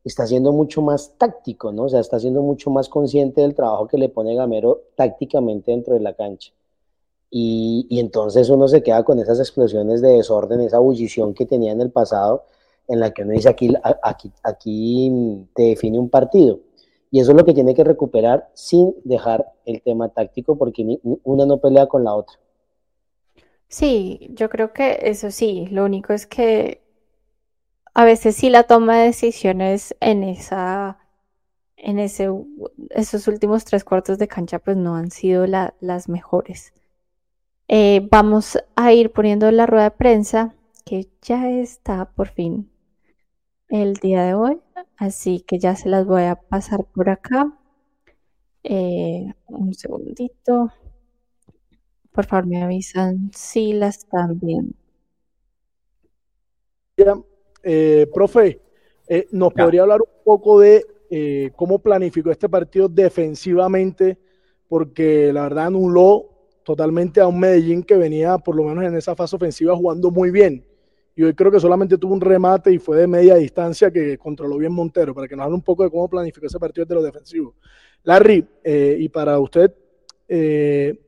está siendo mucho más táctico, ¿no? O sea, está siendo mucho más consciente del trabajo que le pone Gamero tácticamente dentro de la cancha. Y, y, entonces uno se queda con esas explosiones de desorden, esa bullición que tenía en el pasado, en la que uno dice aquí, aquí, aquí te define un partido. Y eso es lo que tiene que recuperar sin dejar el tema táctico, porque una no pelea con la otra. Sí, yo creo que eso sí, lo único es que a veces sí la toma de decisiones en esa, en ese, esos últimos tres cuartos de cancha, pues no han sido las mejores. Eh, vamos a ir poniendo la rueda de prensa, que ya está por fin el día de hoy. Así que ya se las voy a pasar por acá. Eh, un segundito. Por favor, me avisan si las están viendo. Eh, profe, eh, ¿nos podría hablar un poco de cómo planificó este partido defensivamente? Porque la verdad anuló totalmente a un Medellín que venía, por lo menos en esa fase ofensiva, jugando muy bien y hoy creo que solamente tuvo un remate y fue de media distancia que controló bien Montero, para que nos hable un poco de cómo planificó ese partido de los defensivos. Larry, eh, y para usted, eh,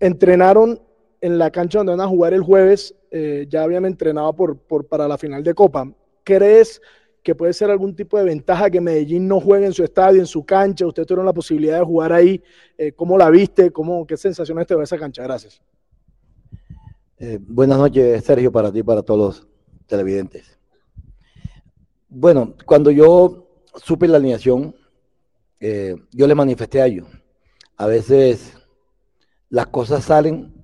entrenaron en la cancha donde van a jugar el jueves, eh, ya habían entrenado por, para la final de Copa. ¿Crees que puede ser algún tipo de ventaja que Medellín no juegue en su estadio, en su cancha? Usted tuvieron la posibilidad de jugar ahí. ¿Cómo la viste? ¿Cómo, ¿Qué sensaciones te da esa cancha? Gracias. Eh, buenas noches, Sergio, para ti y para todos los televidentes. Bueno, cuando yo supe la alineación, eh, yo le manifesté a ellos. A veces las cosas salen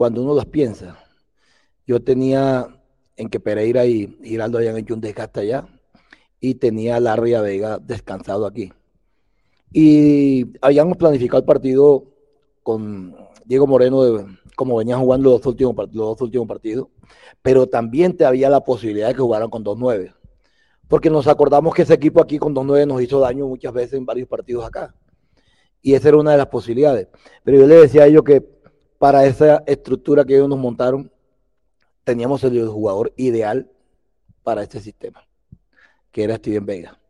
cuando uno las piensa. Yo tenía en que Pereira y Giraldo habían hecho un desgaste allá y tenía a Larry Vega descansado aquí. Y habíamos planificado el partido con Diego Moreno como venía jugando los dos últimos, los dos últimos partidos, pero también te había la posibilidad de que jugaran con 2-9. Porque nos acordamos que ese equipo aquí con 2-9 nos hizo daño muchas veces en varios partidos acá. Y esa era una de las posibilidades. Pero yo le decía a ellos que para esa estructura que ellos nos montaron, teníamos el jugador ideal para este sistema, que era Steven Vega.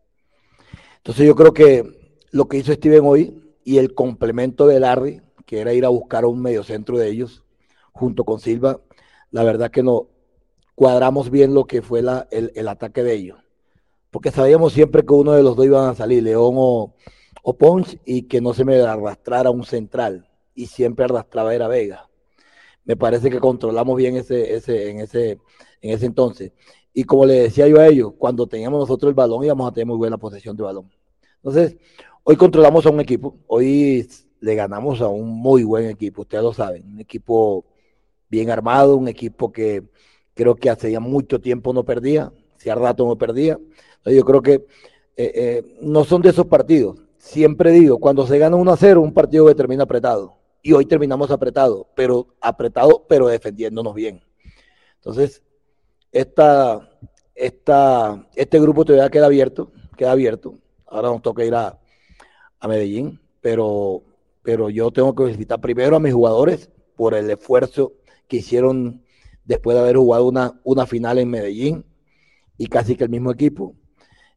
Entonces yo creo que lo que hizo Steven hoy y el complemento de Larry que era ir a buscar a un mediocentro de ellos, junto con Silva, la verdad que no cuadramos bien lo que fue el, ataque de ellos. Porque sabíamos siempre que uno de los dos iban a salir, León o, o Ponch, y que no se me arrastrara un central. Y siempre arrastraba era Vega. Me parece que controlamos bien ese, ese, en, ese, en ese entonces. Y como le decía yo a ellos, cuando teníamos nosotros el balón íbamos a tener muy buena posesión de balón. Entonces, hoy controlamos a un equipo. Hoy le ganamos a un muy buen equipo, ustedes lo saben, un equipo bien armado, un equipo que creo que hace ya mucho tiempo no perdía, hacía rato no perdía. Yo creo que eh, eh, no son de esos partidos. Siempre digo, cuando se gana 1 a 0, un partido que termina apretado. Y hoy terminamos apretado, pero apretado, pero defendiéndonos bien. Entonces, este grupo todavía queda abierto, queda abierto. Ahora nos toca ir a, a Medellín, pero pero yo tengo que felicitar primero a mis jugadores por el esfuerzo que hicieron después de haber jugado una, una final en Medellín y casi que el mismo equipo.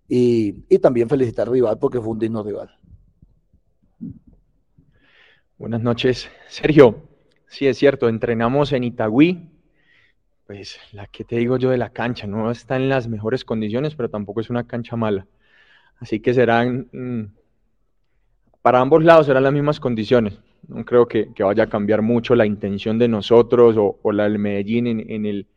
Y, y también felicitar al rival porque fue un digno rival. Buenas noches. Sergio, sí es cierto, entrenamos en Itagüí. Pues la que te digo yo de la cancha, no está en las mejores condiciones, pero tampoco es una cancha mala. Así que serán mm, para ambos lados serán las mismas condiciones. No creo que, vaya a cambiar mucho la intención de nosotros o, la del Medellín en, el,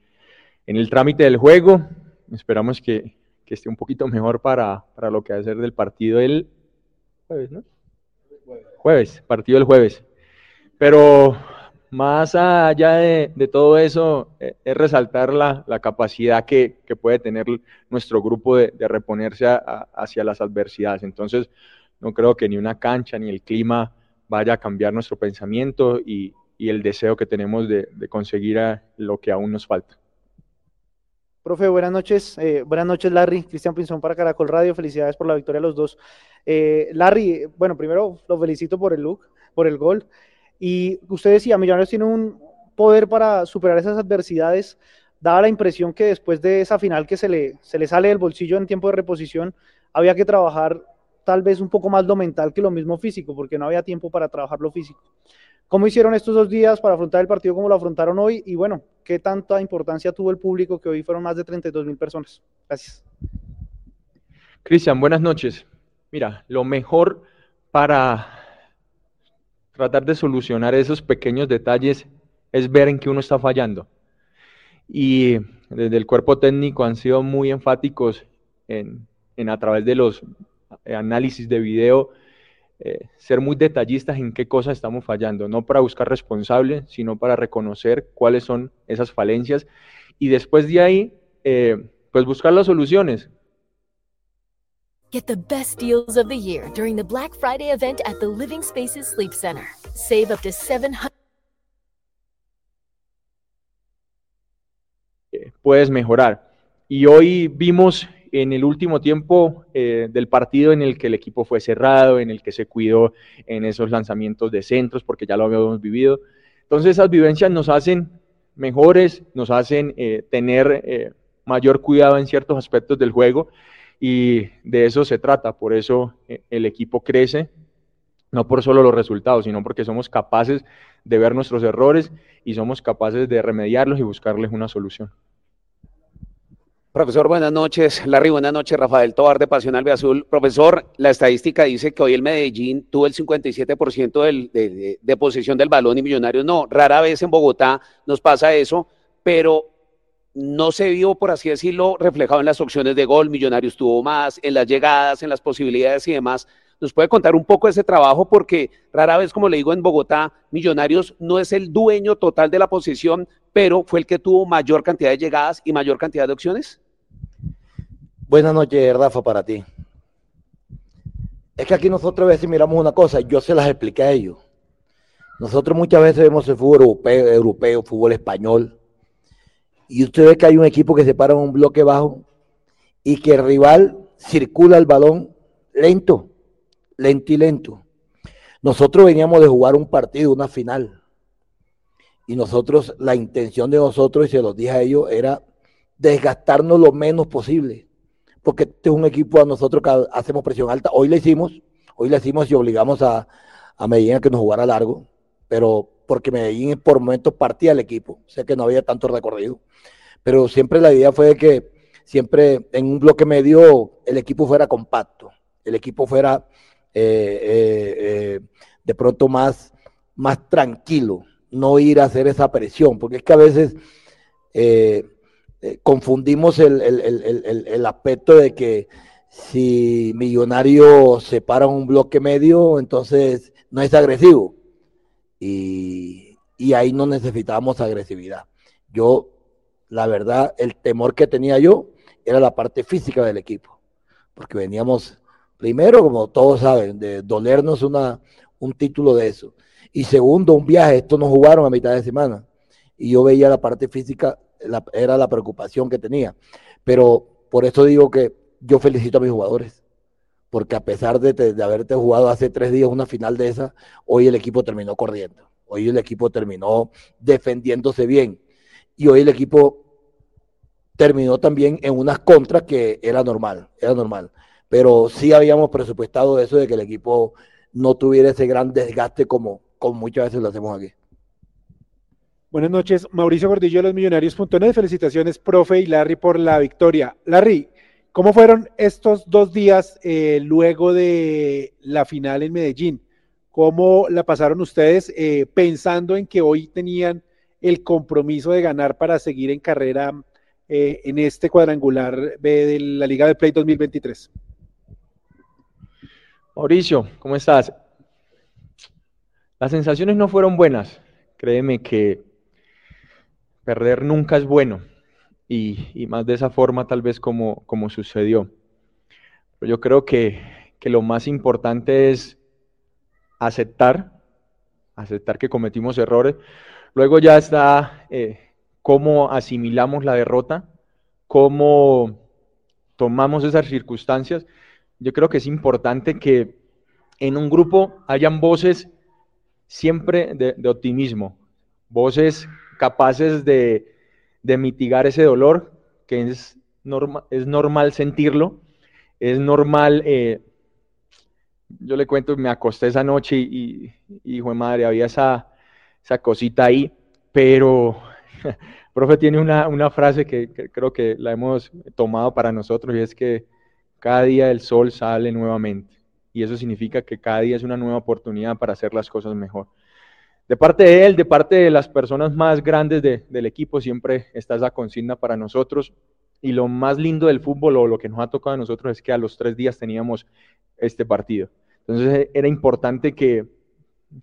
en el trámite del juego. Esperamos que, esté un poquito mejor para, lo que va a ser del partido el jueves, ¿no? Jueves, partido el jueves. Pero más allá de, todo eso, eh, es resaltar la, capacidad que, puede tener nuestro grupo de, reponerse hacia las adversidades. Entonces, no creo que ni una cancha ni el clima vaya a cambiar nuestro pensamiento y, el deseo que tenemos de, conseguir lo que aún nos falta. Profe, buenas noches. Eh, buenas noches, Larry. Cristian Pinzón para Caracol Radio. Felicidades por la victoria a los dos. Eh, Larry, bueno, primero lo felicito por el look, por el gol. Y usted decía, Millonarios tiene un poder para superar esas adversidades. Daba la impresión que después de esa final que se le, se le sale del bolsillo en tiempo de reposición, había que trabajar tal vez un poco más lo mental que lo mismo físico, porque no había tiempo para trabajar lo físico. ¿Cómo hicieron estos dos días para afrontar el partido como lo afrontaron hoy? Y bueno, ¿qué tanta importancia tuvo el público que hoy fueron más de 32 mil personas? Gracias. Cristian, buenas noches. Mira, lo mejor para tratar de solucionar esos pequeños detalles es ver en qué uno está fallando. Y desde el cuerpo técnico han sido muy enfáticos en, a través de los análisis de video, eh, ser muy detallistas en qué cosas estamos fallando, no para buscar responsables, sino para reconocer cuáles son esas falencias y después de ahí, eh, pues buscar las soluciones. Get the best deals of the year during the Black Friday event at the Living Spaces Sleep Center. Save up to 700 puedes mejorar. Y hoy vimos en el último tiempo eh, del partido en el que el equipo fue cerrado, en el que se cuidó en esos lanzamientos de centros, porque ya lo habíamos vivido. Entonces esas vivencias nos hacen mejores, nos hacen eh, tener eh, mayor cuidado en ciertos aspectos del juego y de eso se trata. Por eso el equipo crece, no por solo los resultados, sino porque somos capaces de ver nuestros errores y somos capaces de remediarlos y buscarles una solución. Profesor, buenas noches. Larry, buenas noches. Rafael Tobar de Pasión Azul. Profesor, la estadística dice que hoy el Medellín tuvo el 57% del, de, de, posesión del balón y Millonarios no. Rara vez en Bogotá nos pasa eso, pero no se vio, por así decirlo, reflejado en las opciones de gol. Millonarios tuvo más, en las llegadas, en las posibilidades y demás. ¿Nos puede contar un poco de ese trabajo? Porque rara vez, como le digo, en Bogotá, Millonarios no es el dueño total de la posición, pero fue el que tuvo mayor cantidad de llegadas y mayor cantidad de opciones. Buenas noches, Rafa, para ti. Es que aquí nosotros a veces miramos una cosa, yo se las expliqué a ellos. Nosotros muchas veces vemos el fútbol europeo, europeo fútbol español, y usted ve que hay un equipo que se para en un bloque bajo y que el rival circula el balón lento, lento y lento. Nosotros veníamos de jugar un partido, una final. Y nosotros, la intención de nosotros, y se los dije a ellos, era desgastarnos lo menos posible porque este es un equipo a nosotros que hacemos presión alta. Hoy le hicimos, hoy le hicimos y obligamos a, Medellín a que nos jugara largo, pero porque Medellín por momentos partía el equipo, sé que no había tanto recorrido, pero siempre la idea fue de que siempre en un bloque medio el equipo fuera compacto, el equipo fuera eh, eh, eh, de pronto más, más tranquilo, no ir a hacer esa presión, porque es que a veces eh, confundimos el, aspecto de que si Millonario se para un bloque medio, entonces no es agresivo. Y, ahí no necesitábamos agresividad. Yo, la verdad, el temor que tenía yo era la parte física del equipo, porque veníamos, primero, como todos saben, de dolernos una, un título de eso. Y segundo, un viaje, esto nos jugaron a mitad de semana. Y yo veía la parte física era la preocupación que tenía. Pero por eso digo que yo felicito a mis jugadores, porque a pesar de, de, haberte jugado hace tres días una final de esa, hoy el equipo terminó corriendo, hoy el equipo terminó defendiéndose bien y hoy el equipo terminó también en unas contras que era normal, era normal. Pero sí habíamos presupuestado eso de que el equipo no tuviera ese gran desgaste como, como muchas veces lo hacemos aquí. Buenas noches, Mauricio Gordillo de los Millonarios.net. Felicitaciones, profe y Larry, por la victoria. Larry, ¿cómo fueron estos dos días eh, luego de la final en Medellín? ¿Cómo la pasaron ustedes eh, pensando en que hoy tenían el compromiso de ganar para seguir en carrera eh, en este cuadrangular B de la Liga de Play 2023? Mauricio, ¿cómo estás? Las sensaciones no fueron buenas. Créeme que perder nunca es bueno. Y, más de esa forma tal vez como, como sucedió. Pero yo creo que, que lo más importante es aceptar, aceptar que cometimos errores. Luego ya está eh, cómo asimilamos la derrota, cómo tomamos esas circunstancias. Yo creo que es importante que en un grupo hayan voces siempre de, optimismo, voces capaces de, mitigar ese dolor, que es, es normal sentirlo, es normal, eh, yo le cuento, me acosté esa noche y, y, hijo de madre, había esa, esa cosita ahí, pero profe tiene una, frase que, que, creo que la hemos tomado para nosotros y es que cada día el sol sale nuevamente y eso significa que cada día es una nueva oportunidad para hacer las cosas mejor. De parte de él, de parte de las personas más grandes del equipo, siempre está esa consigna para nosotros. Y lo más lindo del fútbol o lo que nos ha tocado a nosotros es que a los tres días teníamos este partido. Entonces era importante que,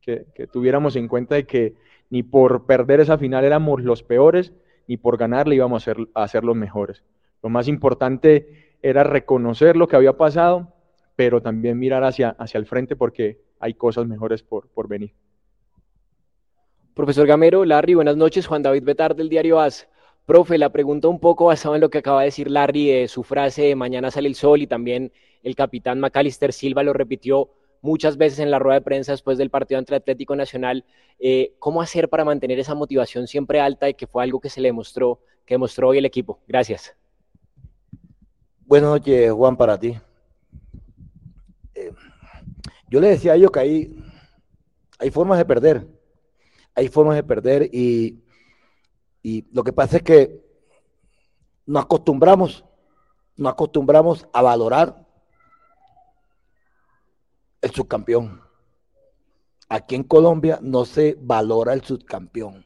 que, tuviéramos en cuenta de que ni por perder esa final éramos los peores, ni por ganarle íbamos a ser, a ser los mejores. Lo más importante era reconocer lo que había pasado, pero también mirar hacia, hacia el frente porque hay cosas mejores por, por venir. Profesor Gamero, Larry, buenas noches. Juan David Betar del diario AS. Profe, la pregunta un poco basada en lo que acaba de decir Larry de su frase de mañana sale el sol y también el capitán Macalister Silva lo repitió muchas veces en la rueda de prensa después del partido ante Atlético Nacional. Eh, ¿Cómo hacer para mantener esa motivación siempre alta y que fue algo que se le mostró, que demostró hoy el equipo? Gracias. Buenas noches, Juan, para ti. Eh, yo le decía a ellos que hay, hay formas de perder hay formas de perder y, lo que pasa es que nos acostumbramos, nos acostumbramos a valorar el subcampeón. Aquí en Colombia no se valora el subcampeón.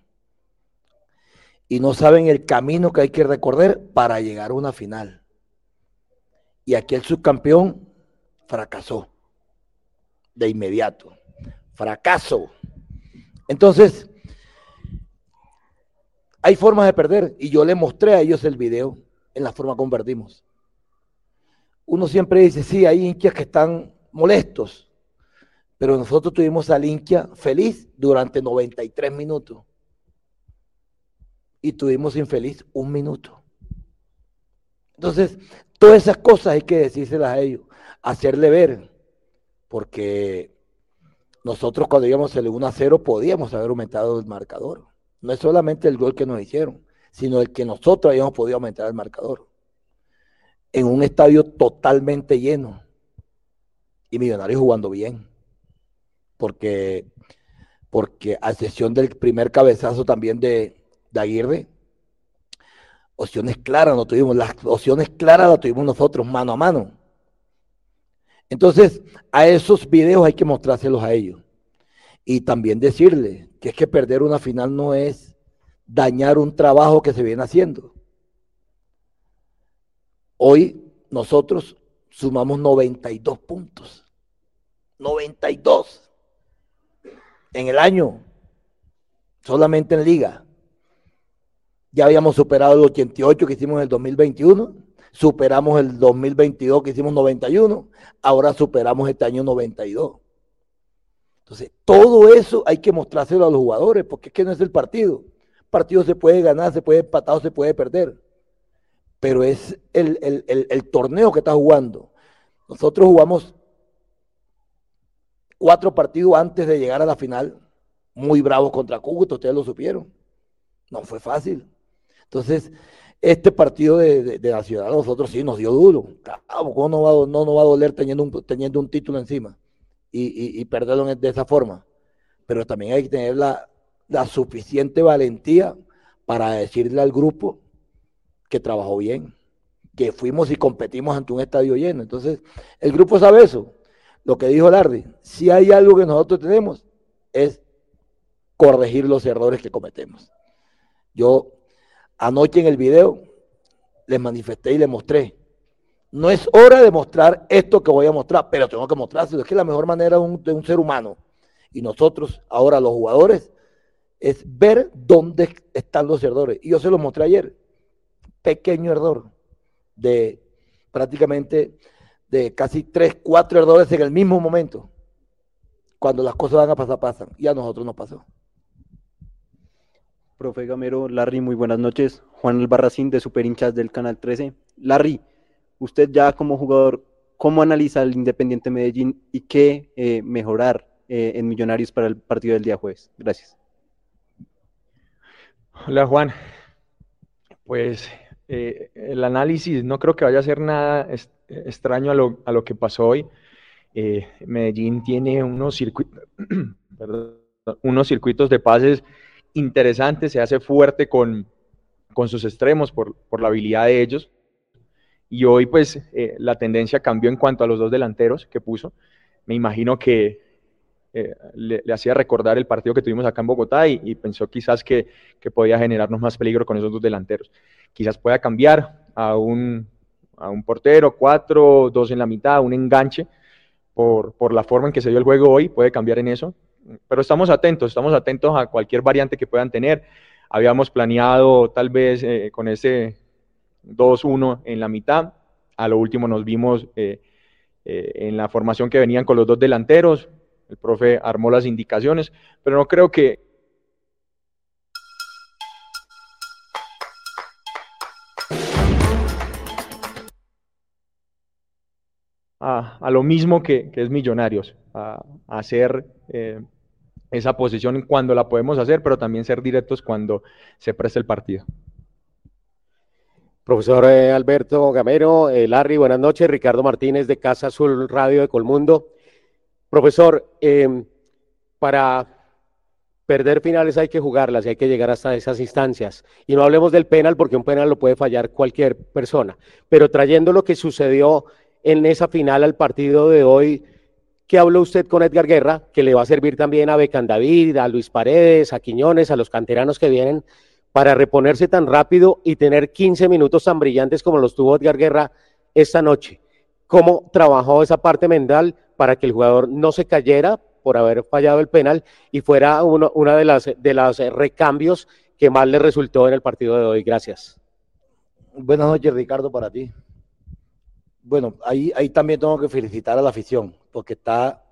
Y no saben el camino que hay que recorrer para llegar a una final. Y aquí el subcampeón fracasó de inmediato. Fracaso. Entonces, hay formas de perder y yo le mostré a ellos el video en la forma como perdimos. Uno siempre dice, sí, hay hinchas que están molestos, pero nosotros tuvimos al hincha feliz durante 93 minutos y tuvimos infeliz un minuto. Entonces, todas esas cosas hay que decírselas a ellos, hacerle ver, porque nosotros cuando íbamos el 1 a 0 podíamos haber aumentado el marcador. No es solamente el gol que nos hicieron, sino el que nosotros habíamos podido aumentar el marcador. En un estadio totalmente lleno. Y Millonarios jugando bien. Porque, porque a excepción del primer cabezazo también de, de Aguirre, opciones claras no tuvimos. Las opciones claras las tuvimos nosotros, mano a mano. Entonces, a esos videos hay que mostrárselos a ellos. Y también decirle que es que perder una final no es dañar un trabajo que se viene haciendo. Hoy nosotros sumamos 92 puntos. 92 en el año, solamente en liga. Ya habíamos superado el 88 que hicimos en el 2021 superamos el 2022 que hicimos 91, ahora superamos este año 92. Entonces, todo eso hay que mostrárselo a los jugadores, porque es que no es el partido. El partido se puede ganar, se puede empatar o se puede perder, pero es el, el torneo que está jugando. Nosotros jugamos cuatro partidos antes de llegar a la final, muy bravos contra Cúcuta, ustedes lo supieron. No fue fácil. Entonces, este partido de, la ciudad a nosotros sí nos dio duro. ¿Cómo no va, no va a doler teniendo un, título encima y, perderlo de esa forma? Pero también hay que tener la, suficiente valentía para decirle al grupo que trabajó bien, que fuimos y competimos ante un estadio lleno. Entonces, el grupo sabe eso. Lo que dijo Larry, si hay algo que nosotros tenemos es corregir los errores que cometemos. Yo Anoche en el video les manifesté y les mostré. No es hora de mostrar esto que voy a mostrar, pero tengo que mostrárselo. Es que la mejor manera de un, ser humano Y nosotros, ahora los jugadores, es ver dónde están los errores. Y yo se los mostré ayer. Pequeño error de prácticamente de casi tres, cuatro errores en el mismo momento. Cuando las cosas van a pasar, pasan. Y a nosotros nos pasó. Profe Gamero, Larry, muy buenas noches. Juan Albarracín de Super Hinchas del Canal 13. Larry, usted ya como jugador, ¿cómo analiza el Independiente Medellín y qué eh, mejorar eh, en Millonarios para el partido del día jueves? Gracias. Hola Juan. Pues eh, el análisis no creo que vaya a ser nada extraño a lo, a lo, que pasó hoy. Medellín tiene unos unos circuitos de pases interesante, se hace fuerte con, con sus extremos por, por, la habilidad de ellos. Y hoy pues eh, la tendencia cambió en cuanto a los dos delanteros que puso. Me imagino que eh, le, hacía recordar el partido que tuvimos acá en Bogotá y, pensó quizás que, que, podía generarnos más peligro con esos dos delanteros. Quizás pueda cambiar a un, a un portero, cuatro, dos en la mitad, un enganche, por, por la forma en que se dio el juego hoy, puede cambiar en eso pero estamos atentos, estamos atentos a cualquier variante que puedan tener. Habíamos planeado tal vez eh, con ese 2-1 en la mitad, a lo último nos vimos eh, eh, en la formación que venían con los dos delanteros, el profe armó las indicaciones, pero no creo que, A, lo mismo que, es Millonarios, a, hacer esa posición cuando la podemos hacer, pero también ser directos cuando se preste el partido. Profesor eh, Alberto Gamero, eh, Larry, buenas noches. Ricardo Martínez de Casa Azul Radio de Colmundo. Profesor, em, para perder finales hay que jugarlas y hay que llegar hasta esas instancias. Y no hablemos del penal porque un penal lo puede fallar cualquier persona. Pero trayendo lo que sucedió en esa final al partido de hoy, ¿Qué habló usted con Edgar Guerra, que le va a servir también a Becan David, a Luis Paredes, a Quiñones, a los canteranos que vienen, para reponerse tan rápido y tener 15 minutos tan brillantes como los tuvo Edgar Guerra esta noche? ¿Cómo trabajó esa parte mental para que el jugador no se cayera por haber fallado el penal y fuera uno, una de las, de los recambios que más le resultó en el partido de hoy? Gracias. Buenas noches, Ricardo, para ti bueno, ahí, también tengo que felicitar a la afición, porque está,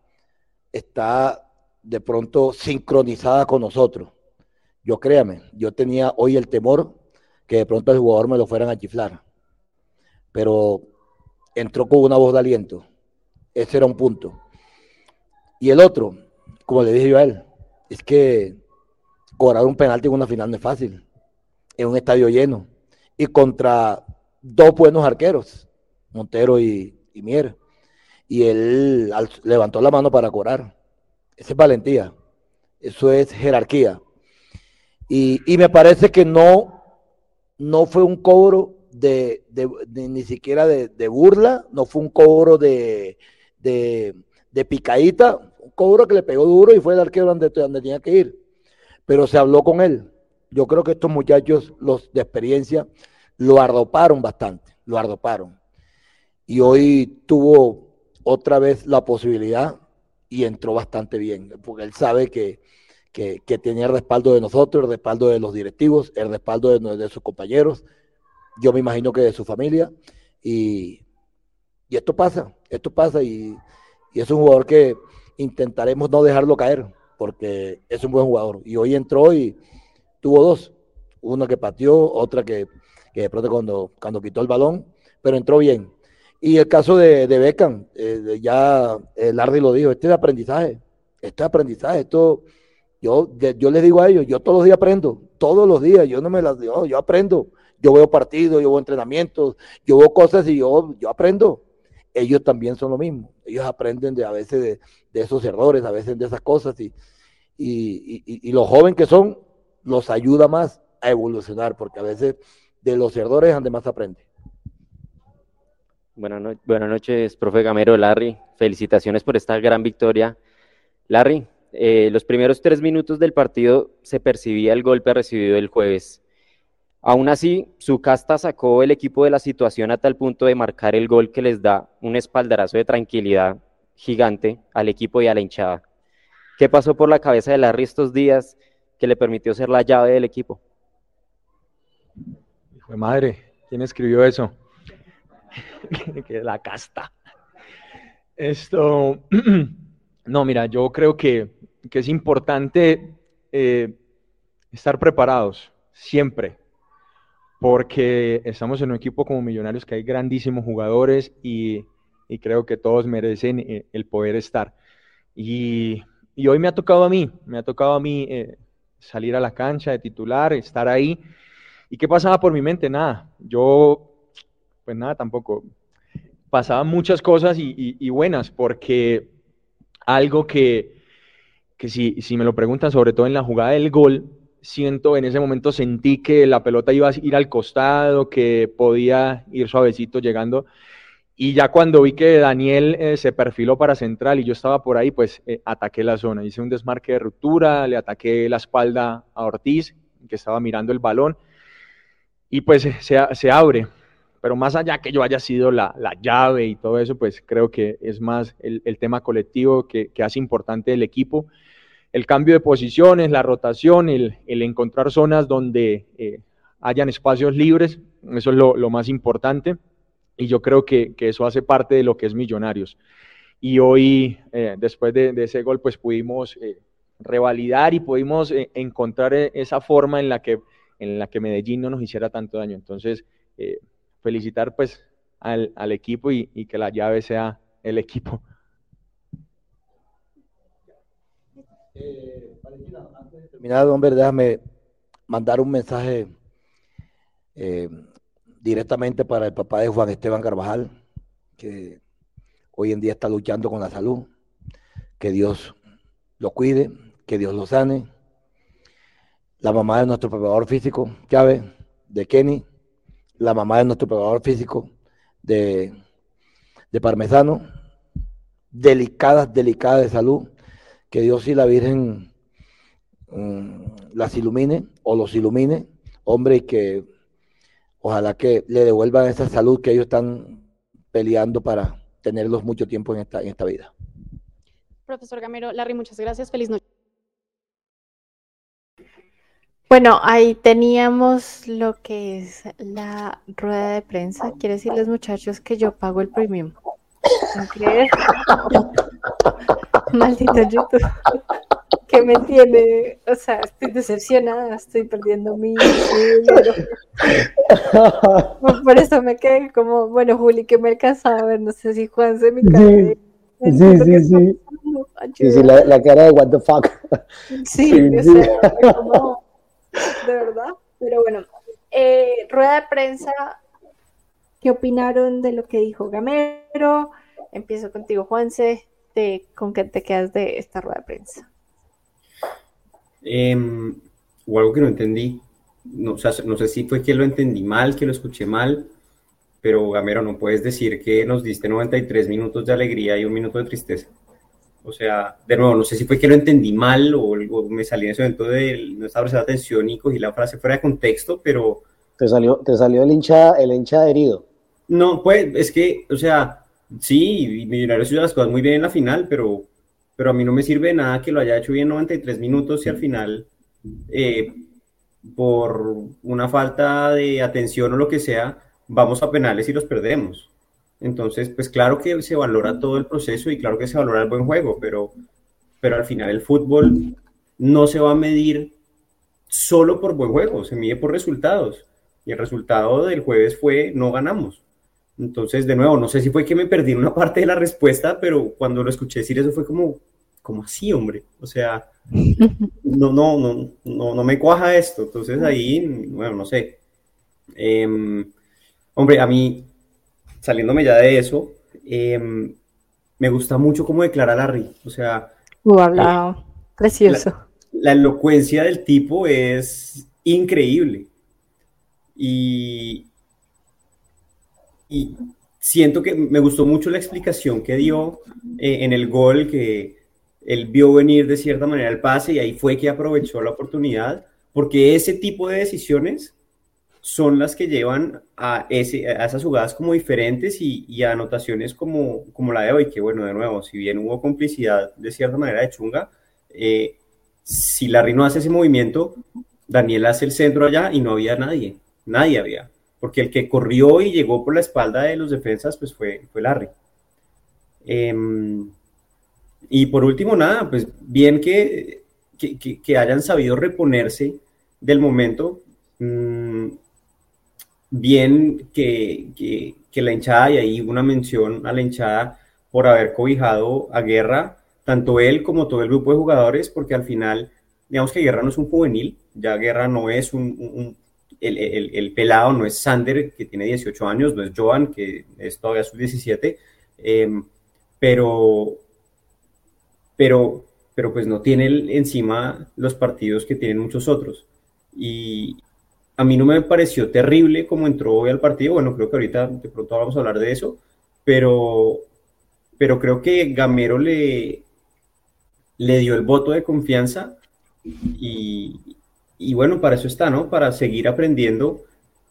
está de pronto sincronizada con nosotros. Yo créame, yo tenía hoy el temor que de pronto el jugador me lo fueran a chiflar, pero entró con una voz de aliento. Ese era un punto. Y el otro, como le dije yo a él, es que cobrar un penalti en una final no es fácil, en un estadio lleno y contra dos buenos arqueros Montero y, Mier. Y él levantó la mano para cobrar. Esa es valentía. Eso es jerarquía. Y, me parece que no, no fue un cobro de, ni siquiera de, burla, no fue un cobro de, picadita, un cobro que le pegó duro y fue el arquero donde, donde tenía que ir. Pero se habló con él. Yo creo que estos muchachos, los de experiencia, lo ardoparon bastante, lo ardoparon y hoy tuvo otra vez la posibilidad y entró bastante bien, porque él sabe que, tenía el respaldo de nosotros, el respaldo de los directivos, el respaldo de, sus compañeros, yo me imagino que de su familia, y, esto pasa, esto pasa, y, es un jugador que intentaremos no dejarlo caer, porque es un buen jugador, y hoy entró y tuvo dos, una que pateó, otra que, que de pronto cuando, cuando quitó el balón, pero entró bien, y el caso de, de Beckham, eh, ya eh, Lardy lo dijo, este es aprendizaje, este es aprendizaje, esto, yo, yo les digo a ellos, yo todos los días aprendo, todos los días, yo no me las digo, yo aprendo, yo veo partidos, yo veo entrenamientos, yo veo cosas y yo, yo aprendo. Ellos también son lo mismo, ellos aprenden de a veces de, esos errores, a veces de esas cosas y, y, y, y los jóvenes que son, los ayuda más a evolucionar, porque a veces de los errores donde más aprende. Buenas, noches, profe Gamero, Larry. Felicitaciones por esta gran victoria. Larry, eh, los primeros tres minutos del partido se percibía el golpe recibido el jueves. Aún así, su casta sacó el equipo de la situación a tal punto de marcar el gol que les da un espaldarazo de tranquilidad gigante al equipo y a la hinchada. ¿Qué pasó por la cabeza de Larry estos días que le permitió ser la llave del equipo? Hijo de madre, ¿quién escribió eso? que la casta. Esto, no, mira, yo creo que, que es importante eh, estar preparados siempre, porque estamos en un equipo como Millonarios que hay grandísimos jugadores y, y creo que todos merecen eh, el poder estar. Y, y, hoy me ha tocado a mí, me ha tocado a mí eh, salir a la cancha de titular, estar ahí. ¿Y qué pasaba por mi mente? Nada, yo, pues nada, tampoco. Pasaban muchas cosas y, buenas, porque algo que, que si, si me lo preguntan, sobre todo en la jugada del gol, siento, en ese momento sentí que la pelota iba a ir al costado, que podía ir suavecito llegando. Y ya cuando vi que Daniel eh, se perfiló para central y yo estaba por ahí, pues eh, ataqué la zona. Hice un desmarque de ruptura, le ataqué la espalda a Ortiz, que estaba mirando el balón, y pues eh, se, se abre. Pero más allá que yo haya sido la, la, llave y todo eso, pues creo que es más el, el tema colectivo que, que, hace importante el equipo. El cambio de posiciones, la rotación, el, el encontrar zonas donde eh, hayan espacios libres, eso es lo, lo más importante y yo creo que, que, eso hace parte de lo que es Millonarios. Y hoy, eh, después de, de, ese gol, pues pudimos eh, revalidar y pudimos eh, encontrar esa forma en la, que, en la que Medellín no nos hiciera tanto daño. Entonces, eh, felicitar pues al, equipo y, que la llave sea el equipo. Eh, antes de terminar, hombre, déjame mandar un mensaje eh, directamente para el papá de Juan Esteban Carvajal, que hoy en día está luchando con la salud. Que Dios lo cuide, que Dios lo sane. La mamá de nuestro preparador físico, Chávez, de Kenny. La mamá de nuestro preparador físico, de, de Parmesano. Delicadas, delicadas de salud. Que Dios y la Virgen um, las ilumine o los ilumine. Hombre, y que ojalá que le devuelvan esa salud que ellos están peleando para tenerlos mucho tiempo en esta, en esta vida. Profesor Gamero, Larry, muchas gracias. Feliz noche. Bueno, ahí teníamos lo que es la rueda de prensa. Quiero decirles, muchachos, que yo pago el premium. ¿No crees? Maldito YouTube. que me tiene, o sea, estoy decepcionada, estoy perdiendo mi dinero. Por eso me quedé como, bueno, Juli, que me alcanzaba a ver, no sé si Juan se me cae. Sí, sí, sí, sí. sí, sí la, la, cara de what the fuck. Sí, sí o sea, como, de verdad. Pero bueno, eh, rueda de prensa, ¿qué opinaron de lo que dijo Gamero? Empiezo contigo, Juanse, de, ¿con qué te quedas de esta rueda de prensa? Eh, o algo que no entendí. No, o sea, no sé si fue que lo entendí mal, que lo escuché mal, pero Gamero, no puedes decir que nos diste 93 minutos de alegría y un minuto de tristeza. O sea, de nuevo, no sé si fue que lo entendí mal o, o me salí en ese momento de no estaba prestando atención y cogí la frase fuera de contexto, pero... Te salió, te salió el hincha, el hincha herido. No, pues es que, o sea, sí, Millonarios hizo las cosas muy bien en la final, pero pero a mí no me sirve de nada que lo haya hecho bien 93 minutos y al final, eh, por una falta de atención o lo que sea, vamos a penales y los perdemos. Entonces, pues claro que se valora todo el proceso y claro que se valora el buen juego, pero, pero al final el fútbol no se va a medir solo por buen juego, se mide por resultados. Y el resultado del jueves fue no ganamos. Entonces, de nuevo, no sé si fue que me perdí una parte de la respuesta, pero cuando lo escuché decir eso fue como, como así, hombre. O sea, no, no, no, no, no me cuaja esto. Entonces ahí, bueno, no sé. Eh, hombre, a mí, saliéndome ya de eso, eh, me gusta mucho cómo declara Larry. O sea, uh, hablado. Eh, precioso. La, la elocuencia del tipo es increíble. Y, y siento que me gustó mucho la explicación que dio eh, en el gol, que él vio venir de cierta manera el pase y ahí fue que aprovechó la oportunidad, porque ese tipo de decisiones son las que llevan a, esas jugadas como diferentes y, y, a anotaciones como, como la de hoy, que bueno, de nuevo, si bien hubo complicidad de cierta manera de Chunga, eh, si Larry no hace ese movimiento, Daniel hace el centro allá y no había nadie, nadie había, porque el que corrió y llegó por la espalda de los defensas, pues fue, fue Larry. Em, y por último, nada, pues bien que, que, hayan sabido reponerse del momento, mm, bien que, que, la hinchada, y ahí una mención a la hinchada por haber cobijado a Guerra, tanto él como todo el grupo de jugadores, porque al final, digamos que Guerra no es un juvenil, ya Guerra no es un, el, el, pelado, no es Sander, que tiene 18 años, no es Joan, que es todavía sus 17, em, pero, pero, pero pues no tiene encima los partidos que tienen muchos otros. Y, a mí no me pareció terrible como entró hoy al partido. Bueno, creo que ahorita de pronto vamos a hablar de eso, pero, pero creo que Gamero le, le dio el voto de confianza y, y, bueno, para eso está, ¿no? Para seguir aprendiendo,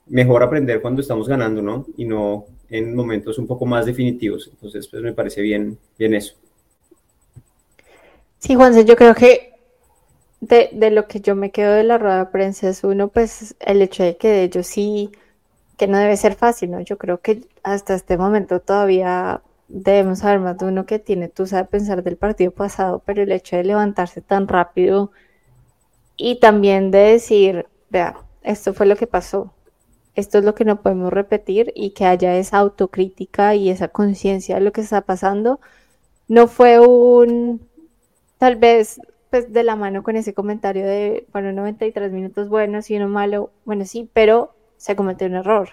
mejor aprender cuando estamos ganando, ¿no? Y no en momentos un poco más definitivos. Entonces, pues me parece bien, bien eso. Sí, Juanse, yo creo que de, de, lo que yo me quedo de la rueda de prensa es uno, pues el hecho de que ellos sí, que no debe ser fácil, ¿no? Yo creo que hasta este momento todavía debemos saber más de uno que tiene tú sabes pensar del partido pasado, pero el hecho de levantarse tan rápido y también de decir, vea, esto fue lo que pasó, esto es lo que no podemos repetir y que haya esa autocrítica y esa conciencia de lo que está pasando, no fue un, tal vez pues de la mano con ese comentario de, bueno, 93 minutos buenos y uno malo, bueno, sí, pero se cometió un error.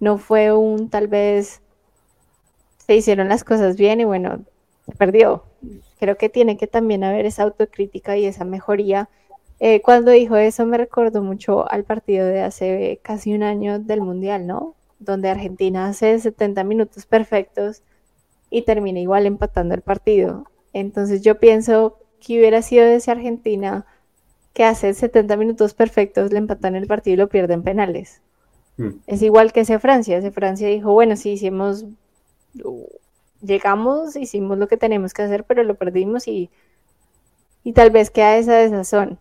No fue un tal vez se hicieron las cosas bien y bueno, se perdió. Creo que tiene que también haber esa autocrítica y esa mejoría. Eh, cuando dijo eso me recordó mucho al partido de hace casi un año del Mundial, ¿no? Donde Argentina hace 70 minutos perfectos y termina igual empatando el partido. Entonces yo pienso que hubiera sido ese Argentina que hace 70 minutos perfectos, le empatan el partido y lo pierden penales. Mm. Es igual que ese Francia. Ese Francia dijo, bueno, sí, hicimos, llegamos, hicimos lo que tenemos que hacer, pero lo perdimos y, y tal vez queda esa desazón.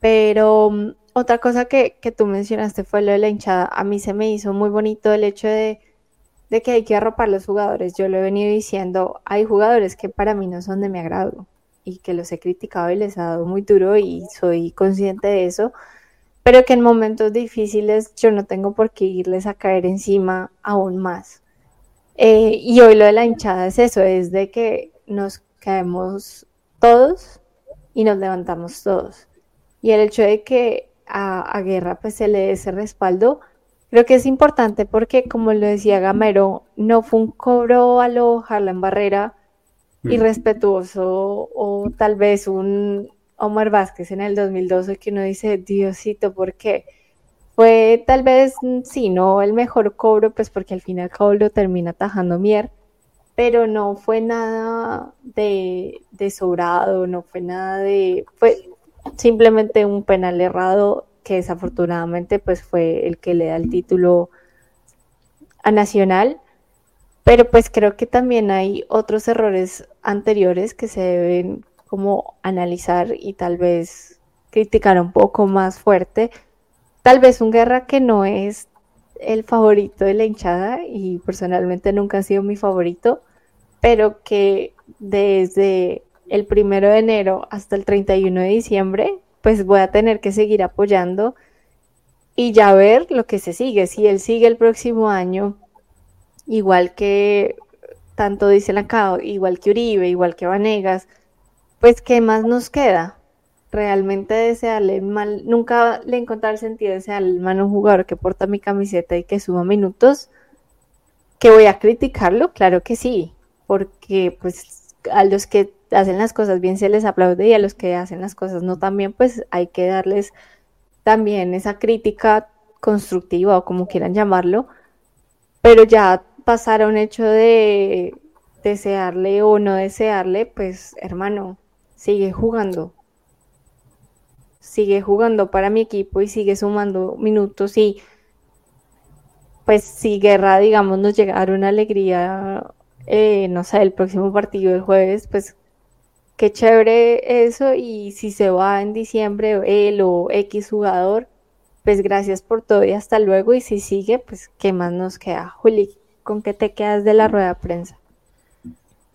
Pero mm, otra cosa que, que, tú mencionaste fue lo de la hinchada. A mí se me hizo muy bonito el hecho de, de que hay que arropar los jugadores. Yo lo he venido diciendo, hay jugadores que para mí no son de mi agrado y que los he criticado y les ha dado muy duro y soy consciente de eso, pero que en momentos difíciles yo no tengo por qué irles a caer encima aún más. Eh, y hoy lo de la hinchada es eso, es de que nos caemos todos y nos levantamos todos. Y el hecho de que a, Guerra pues se le dé ese respaldo, creo que es importante porque como lo decía Gamero, no fue un cobro a lo en Barrera, irrespetuoso o tal vez un Omar Vázquez en el 2012 que uno dice, Diosito, ¿por qué? Fue tal vez, mm, sí, no el mejor cobro, pues porque al final cabo lo termina atajando Mier, pero no fue nada de, de sobrado, no fue nada de, fue simplemente un penal errado que desafortunadamente pues fue el que le da el título a Nacional pero pues creo que también hay otros errores anteriores que se deben como analizar y tal vez criticar un poco más fuerte. Tal vez un guerra que no es el favorito de la hinchada y personalmente nunca ha sido mi favorito, pero que desde el primero de enero hasta el 31 de diciembre, pues voy a tener que seguir apoyando y ya ver lo que se sigue. Si él sigue el próximo año igual que tanto dicen acá, igual que Uribe, igual que Vanegas, pues ¿qué más nos queda? Realmente desearle mal, nunca le encontrar el sentido de desearle mal a un jugador que porta mi camiseta y que suma minutos, que voy a criticarlo, claro que sí, porque pues a los que hacen las cosas bien se les aplaude y a los que hacen las cosas no tan bien, pues hay que darles también esa crítica constructiva o como quieran llamarlo, pero ya pasar a un hecho de desearle o no desearle, pues hermano, sigue jugando. Sigue jugando para mi equipo y sigue sumando minutos y pues si Guerra, digamos, nos llegara una alegría, eh, no sé, el próximo partido del jueves, pues qué chévere eso y si se va en diciembre él o X jugador, pues gracias por todo y hasta luego y si sigue, pues qué más nos queda. Juli, ¿con qué te quedas de la rueda de prensa?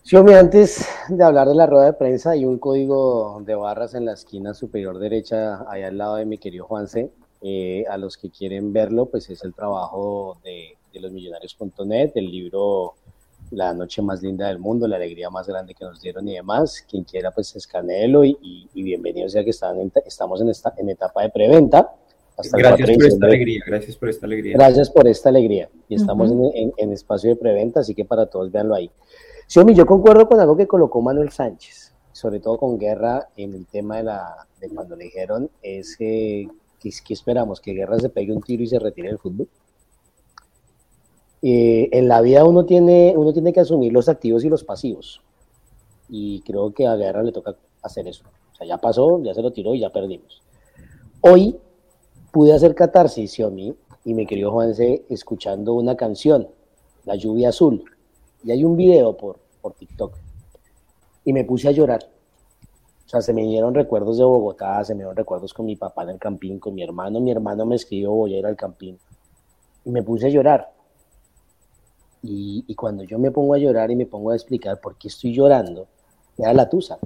Xiaomi, antes de hablar de la rueda de prensa, hay un código de barras en la esquina superior derecha, ahí al lado de mi querido Juanse. Eh, a los que quieren verlo, pues es el trabajo de, de losmillonarios.net, el libro La noche más linda del mundo, la alegría más grande que nos dieron y demás. Quien quiera, pues escaneelo y, y, y bienvenido sea que están en, estamos en, esta, en etapa de preventa. Hasta gracias por esta alegría, gracias por esta alegría. Gracias por esta alegría. Y estamos uh -huh. en, en, en, espacio de preventa, así que para todos véanlo ahí. Xiaomi, yo concuerdo con algo que colocó Manuel Sánchez, sobre todo con Guerra en el tema de, la, de cuando le dijeron, es que, que, que esperamos, que Guerra se pegue un tiro y se retire del fútbol. Eh, en la vida uno tiene, uno tiene que asumir los activos y los pasivos. Y creo que a Guerra le toca hacer eso. O sea, ya pasó, ya se lo tiró y ya perdimos. Hoy pude hacer catarsis, Xiaomi, y mi querido Juanse, escuchando una canción, La lluvia azul. Y hay un video por, por TikTok. Y me puse a llorar. O sea, se me dieron recuerdos de Bogotá, se me dieron recuerdos con mi papá en el campín, con mi hermano. Mi hermano me escribió, voy a ir al campín. Y me puse a llorar. Y, y, cuando yo me pongo a llorar y me pongo a explicar por qué estoy llorando, me da la tusa.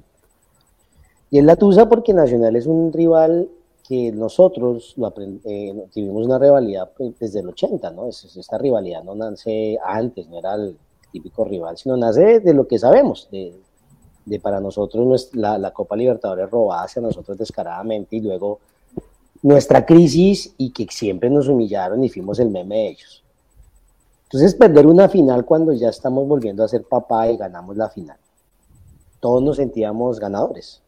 Y es la tusa porque Nacional es un rival que nosotros lo eh, tuvimos una rivalidad pues, desde el 80, ¿no? Es, esta rivalidad no nace antes, no era el típico rival, sino nace de lo que sabemos, de, para nosotros la, la, Copa Libertadores robada hacia nosotros descaradamente y luego nuestra crisis y que siempre nos humillaron y fuimos el meme de ellos. Entonces, perder una final cuando ya estamos volviendo a ser papá y ganamos la final. Todos nos sentíamos ganadores.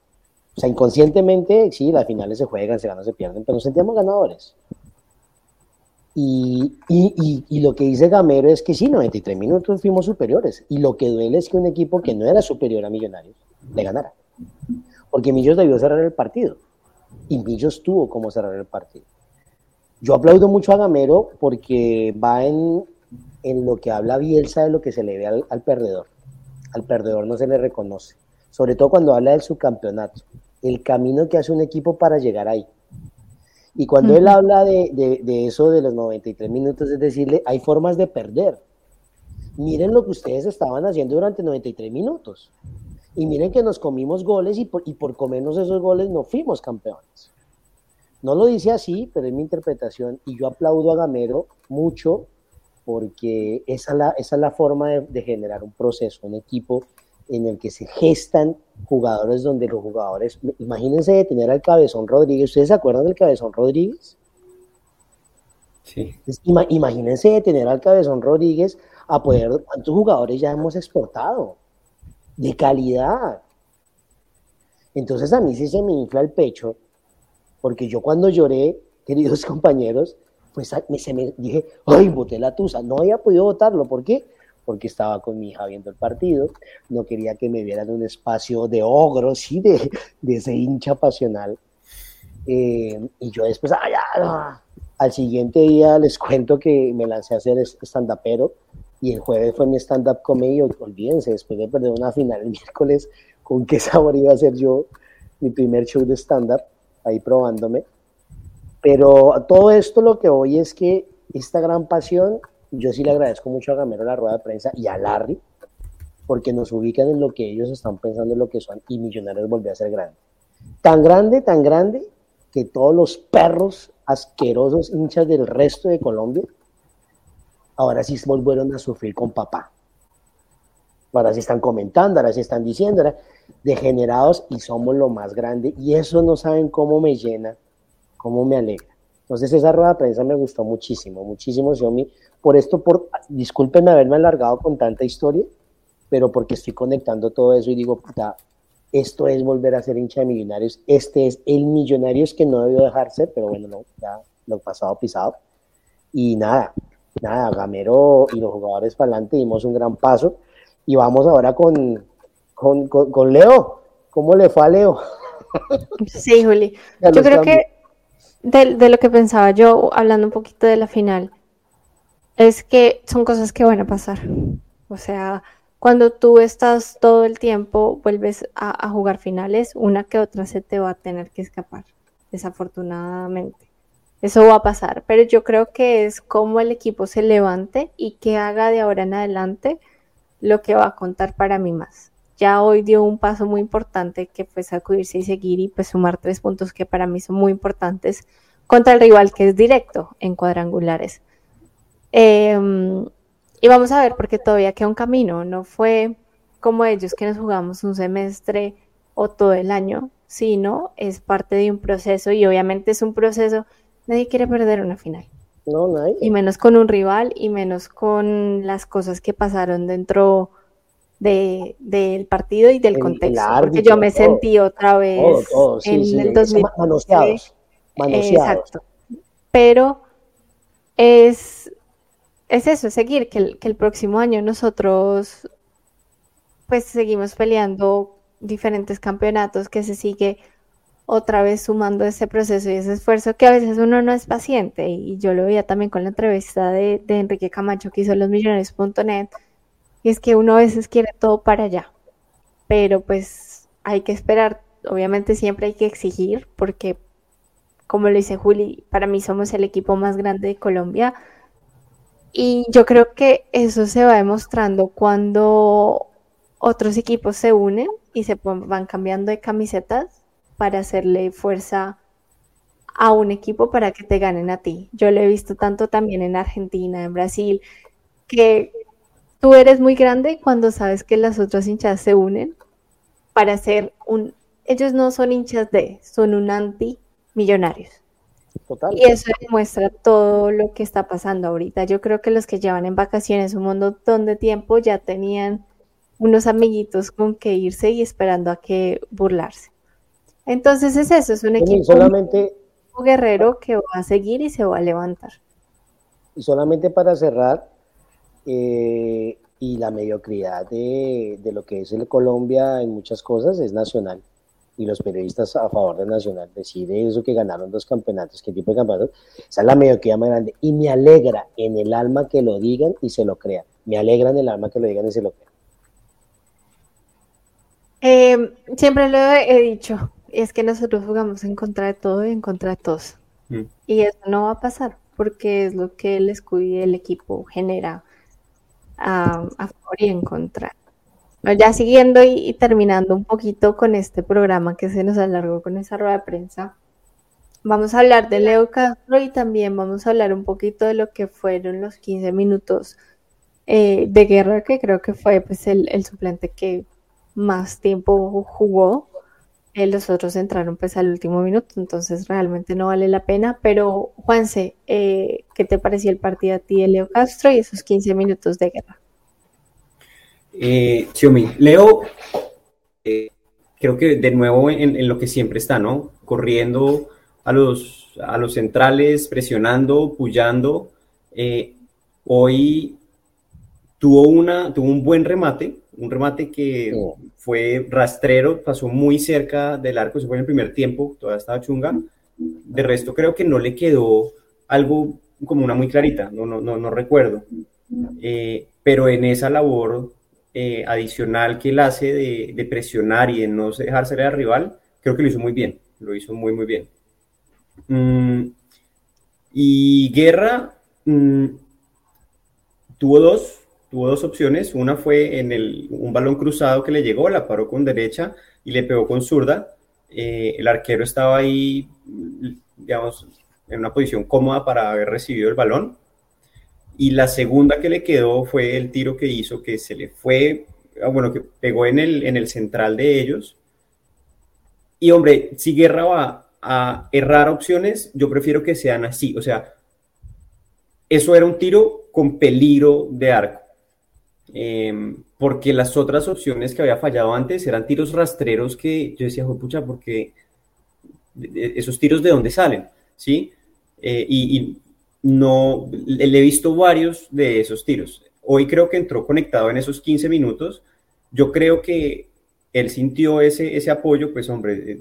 O sea, inconscientemente, sí, las finales se juegan, se ganan, se pierden, pero nos sentíamos ganadores. Y, y, y, lo que dice Gamero es que sí, 93 minutos fuimos superiores. Y lo que duele es que un equipo que no era superior a Millonarios le ganara. Porque Millos debió cerrar el partido. Y Millos tuvo como cerrar el partido. Yo aplaudo mucho a Gamero porque va en, en lo que habla Bielsa de lo que se le ve al, al, perdedor. Al perdedor no se le reconoce, sobre todo cuando habla del subcampeonato, el camino que hace un equipo para llegar ahí. Y cuando uh -huh. él habla de, de, de, eso de los 93 minutos, es decirle, hay formas de perder. Miren lo que ustedes estaban haciendo durante 93 minutos. Y miren que nos comimos goles y por, y por comernos esos goles no fuimos campeones. No lo dice así, pero es mi interpretación. Y yo aplaudo a Gamero mucho porque esa es la, esa es la forma de, de, generar un proceso, un equipo en el que se gestan jugadores donde los jugadores, imagínense de tener al Cabezón Rodríguez, ¿ustedes se acuerdan del Cabezón Rodríguez? Sí. imagínense de tener al Cabezón Rodríguez a poder, ¿cuántos jugadores ya hemos exportado? De calidad. Entonces a mí sí se me infla el pecho, porque yo cuando lloré, queridos compañeros, pues me, se me dije, ay, boté la tusa. No había podido votarlo. ¿Por qué? Porque estaba con mi hija viendo el partido. No quería que me vieran un espacio de ogro, sí, de, de ese hincha pasional. Eh, y yo después, ay, ya, al siguiente día les cuento que me lancé a hacer stand-upero y el jueves fue mi stand-up comedy. Olvídense, después de perder una final el miércoles, con qué sabor iba a ser yo mi primer show de stand-up, ahí probándome pero a todo esto lo que voy es que esta gran pasión, yo sí le agradezco mucho a Gamero la rueda de prensa y a Larry, porque nos ubican en lo que ellos están pensando en lo que son y Millonarios volvió a ser grande. Tan grande, tan grande, que todos los perros asquerosos hinchas del resto de Colombia, ahora sí volvieron a sufrir con papá. Ahora sí están comentando, ahora sí están diciendo, degenerados y somos lo más grande. Y eso no saben cómo me llena cómo me alegra. Entonces esa rueda de prensa me gustó muchísimo, muchísimo, Xiaomi. Por esto, por, discúlpenme haberme alargado con tanta historia, pero porque estoy conectando todo eso y digo, puta, esto es volver a ser hincha de millonarios, este es el millonarios que no debió dejarse, pero bueno, no, ya lo pasado pisado. Y nada, nada, Gamero y los jugadores para adelante dimos un gran paso. Y vamos ahora con, con, con, con Leo. ¿Cómo le fue a Leo? Sí, Juli. Yo creo que de, de, lo que pensaba yo, hablando un poquito de la final, es que son cosas que van a pasar. O sea, cuando tú estás todo el tiempo, vuelves a, jugar finales, una que otra se te va a tener que escapar, desafortunadamente. Eso va a pasar, pero yo creo que es como el equipo se levante y que haga de ahora en adelante lo que va a contar para mí más. Ya hoy dio un paso muy importante que fue sacudirse y seguir y pues sumar tres puntos que para mí son muy importantes contra el rival que es directo en cuadrangulares. Em, y vamos a ver, porque todavía queda un camino, no fue como ellos que nos jugamos un semestre o todo el año, sino es parte de un proceso y obviamente es un proceso, nadie quiere perder una final. No, nadie. Y menos con un rival y menos con las cosas que pasaron dentro de, del partido y del El- el contexto. porque árbitro, yo me todo. sentí otra vez Todo, todo, sí, en sí, el es 2000. manoseados, manoseados. Exacto. Pero es, es eso, es seguir, que el, que el próximo año nosotros pues seguimos peleando diferentes campeonatos, que se sigue otra vez sumando ese proceso y ese esfuerzo que a veces uno no es paciente. Y yo lo veía también con la entrevista de, de Enrique Camacho que hizo los millonarios.net y es que uno a veces quiere todo para allá, pero pues hay que esperar, obviamente siempre hay que exigir porque como lo dice Juli, para mí somos el equipo más grande de Colombia y yo creo que eso se va demostrando cuando otros equipos se unen y se van cambiando de camisetas para hacerle fuerza a un equipo para que te ganen a ti. Yo lo he visto tanto también en Argentina, en Brasil, que tú eres muy grande cuando sabes que las otras hinchas se unen para hacer un... Ellos no son hinchas de, son un anti millonarios. Total. Y eso demuestra todo lo que está pasando ahorita. Yo creo que los que llevan en vacaciones un montón de tiempo ya tenían unos amiguitos con que irse y esperando a que burlarse. Entonces es eso, es un equipo solamente, guerrero que va a seguir y se va a levantar. y solamente para cerrar, eh, y la mediocridad de, de lo que es el Colombia en muchas cosas es nacional. Y los periodistas a favor de Nacional decir eso que ganaron dos campeonatos, qué tipo de campeonatos, esa es la mediocridad más grande. Y me alegra en el alma que lo digan y se lo crean. Me alegra en el alma que lo digan y se lo crean. Eh, siempre lo he dicho, es que nosotros jugamos en contra de todo y en contra de todos. Mm. Y eso no va a pasar, porque es lo que el escudo y el equipo genera a, a favor y en contra. Ya siguiendo y, terminando un poquito con este programa que se nos alargó con esa rueda de prensa, vamos a hablar de Leo Castro y también vamos a hablar un poquito de lo que fueron los 15 minutos eh, de guerra, que creo que fue pues el, el suplente que más tiempo jugó. Eh, los otros entraron pues al último minuto, entonces realmente no vale la pena. Pero Juanse, eh, ¿qué te pareció el partido a ti de Leo Castro y esos 15 minutos de guerra? Eh, Xiaomi, Leo, eh, creo que de nuevo en, en lo que siempre está, ¿no? Corriendo a los, a los centrales, presionando, puyando. Eh, hoy tuvo, una, tuvo un buen remate, un remate que fue rastrero, pasó muy cerca del arco, se fue en el primer tiempo, todavía estaba chunga. De resto creo que no le quedó algo como una muy clarita, no, no, no, no recuerdo. Eh, pero en esa labor eh, adicional que él hace de, de, presionar y de no dejar salir al rival, creo que lo hizo muy bien, lo hizo muy, muy bien. Mm, y Guerra mm, tuvo dos, tuvo dos opciones. Una fue en el, un balón cruzado que le llegó, la paró con derecha y le pegó con zurda. Eh, el arquero estaba ahí, digamos, en una posición cómoda para haber recibido el balón. Y la segunda que le quedó fue el tiro que hizo, que se le fue, bueno, que pegó en el, en el central de ellos. Y hombre, si Guerra va a errar opciones, yo prefiero que sean así. O sea, eso era un tiro con peligro de arco. Eh, porque las otras opciones que había fallado antes eran tiros rastreros que yo decía, pucha, porque esos tiros de dónde salen, ¿sí? Eh, y, no, le he visto varios de esos tiros. Hoy creo que entró conectado en esos 15 minutos. Yo creo que él sintió ese, ese apoyo, pues hombre,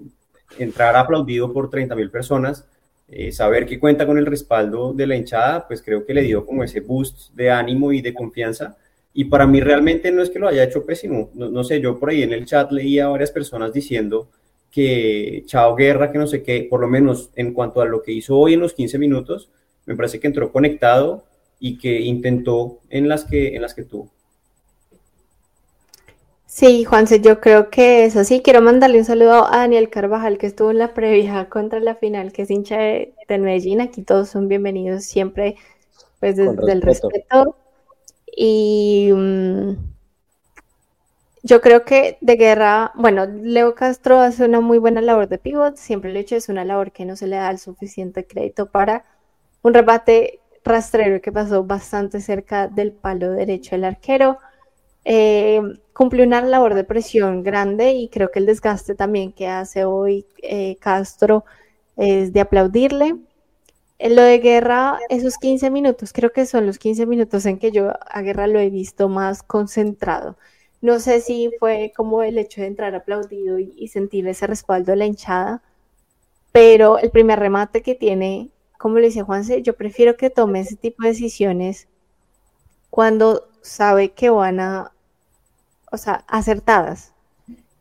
entrar aplaudido por 30 mil personas, eh, saber que cuenta con el respaldo de la hinchada, pues creo que le dio como ese boost de ánimo y de confianza Y para mí realmente no es que lo haya hecho pésimo. No, no sé, yo por ahí en el chat leía a varias personas diciendo que Chao Guerra, que no sé qué, por lo menos en cuanto a lo que hizo hoy en los 15 minutos, me parece que entró conectado y que intentó en las que, en las que tuvo. Sí, Juanse, yo creo que es así. Quiero mandarle un saludo a Daniel Carvajal, que estuvo en la previa contra la final, que es hincha de, del Medellín. Aquí todos son bienvenidos siempre, pues desde el respeto. Y mm, yo creo que de guerra, bueno, Leo Castro hace una muy buena labor de pivot, siempre lo he hecho, es una labor que no se le da el suficiente crédito para un rebate rastrero que pasó bastante cerca del palo derecho del arquero. Eh, cumplió una labor de presión grande y creo que el desgaste también que hace hoy eh, Castro es de aplaudirle. En lo de Guerra, esos 15 minutos, creo que son los 15 minutos en que yo a Guerra lo he visto más concentrado. No sé si fue como el hecho de entrar aplaudido y, y sentir ese respaldo de la hinchada, pero el primer remate que tiene, como le dice Juanse, yo prefiero que tome ese tipo de decisiones cuando sabe que van a o sea, acertadas.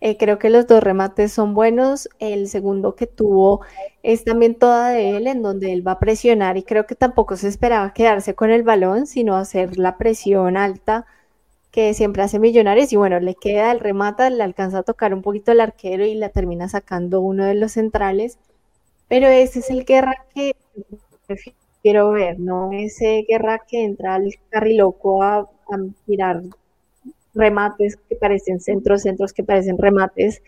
Eh, creo que los dos remates son buenos. El segundo que tuvo es también toda de él, en donde él va a presionar y creo que tampoco se esperaba quedarse con el balón, sino hacer la presión alta que siempre hace Millonarios. Y bueno, le queda el remata, le alcanza a tocar un poquito el arquero y la termina sacando uno de los centrales. Pero ese es el guerra que prefiero ver, no ese guerra que entra al carriloco a, a tirar remates que parecen centros, centros que parecen remates,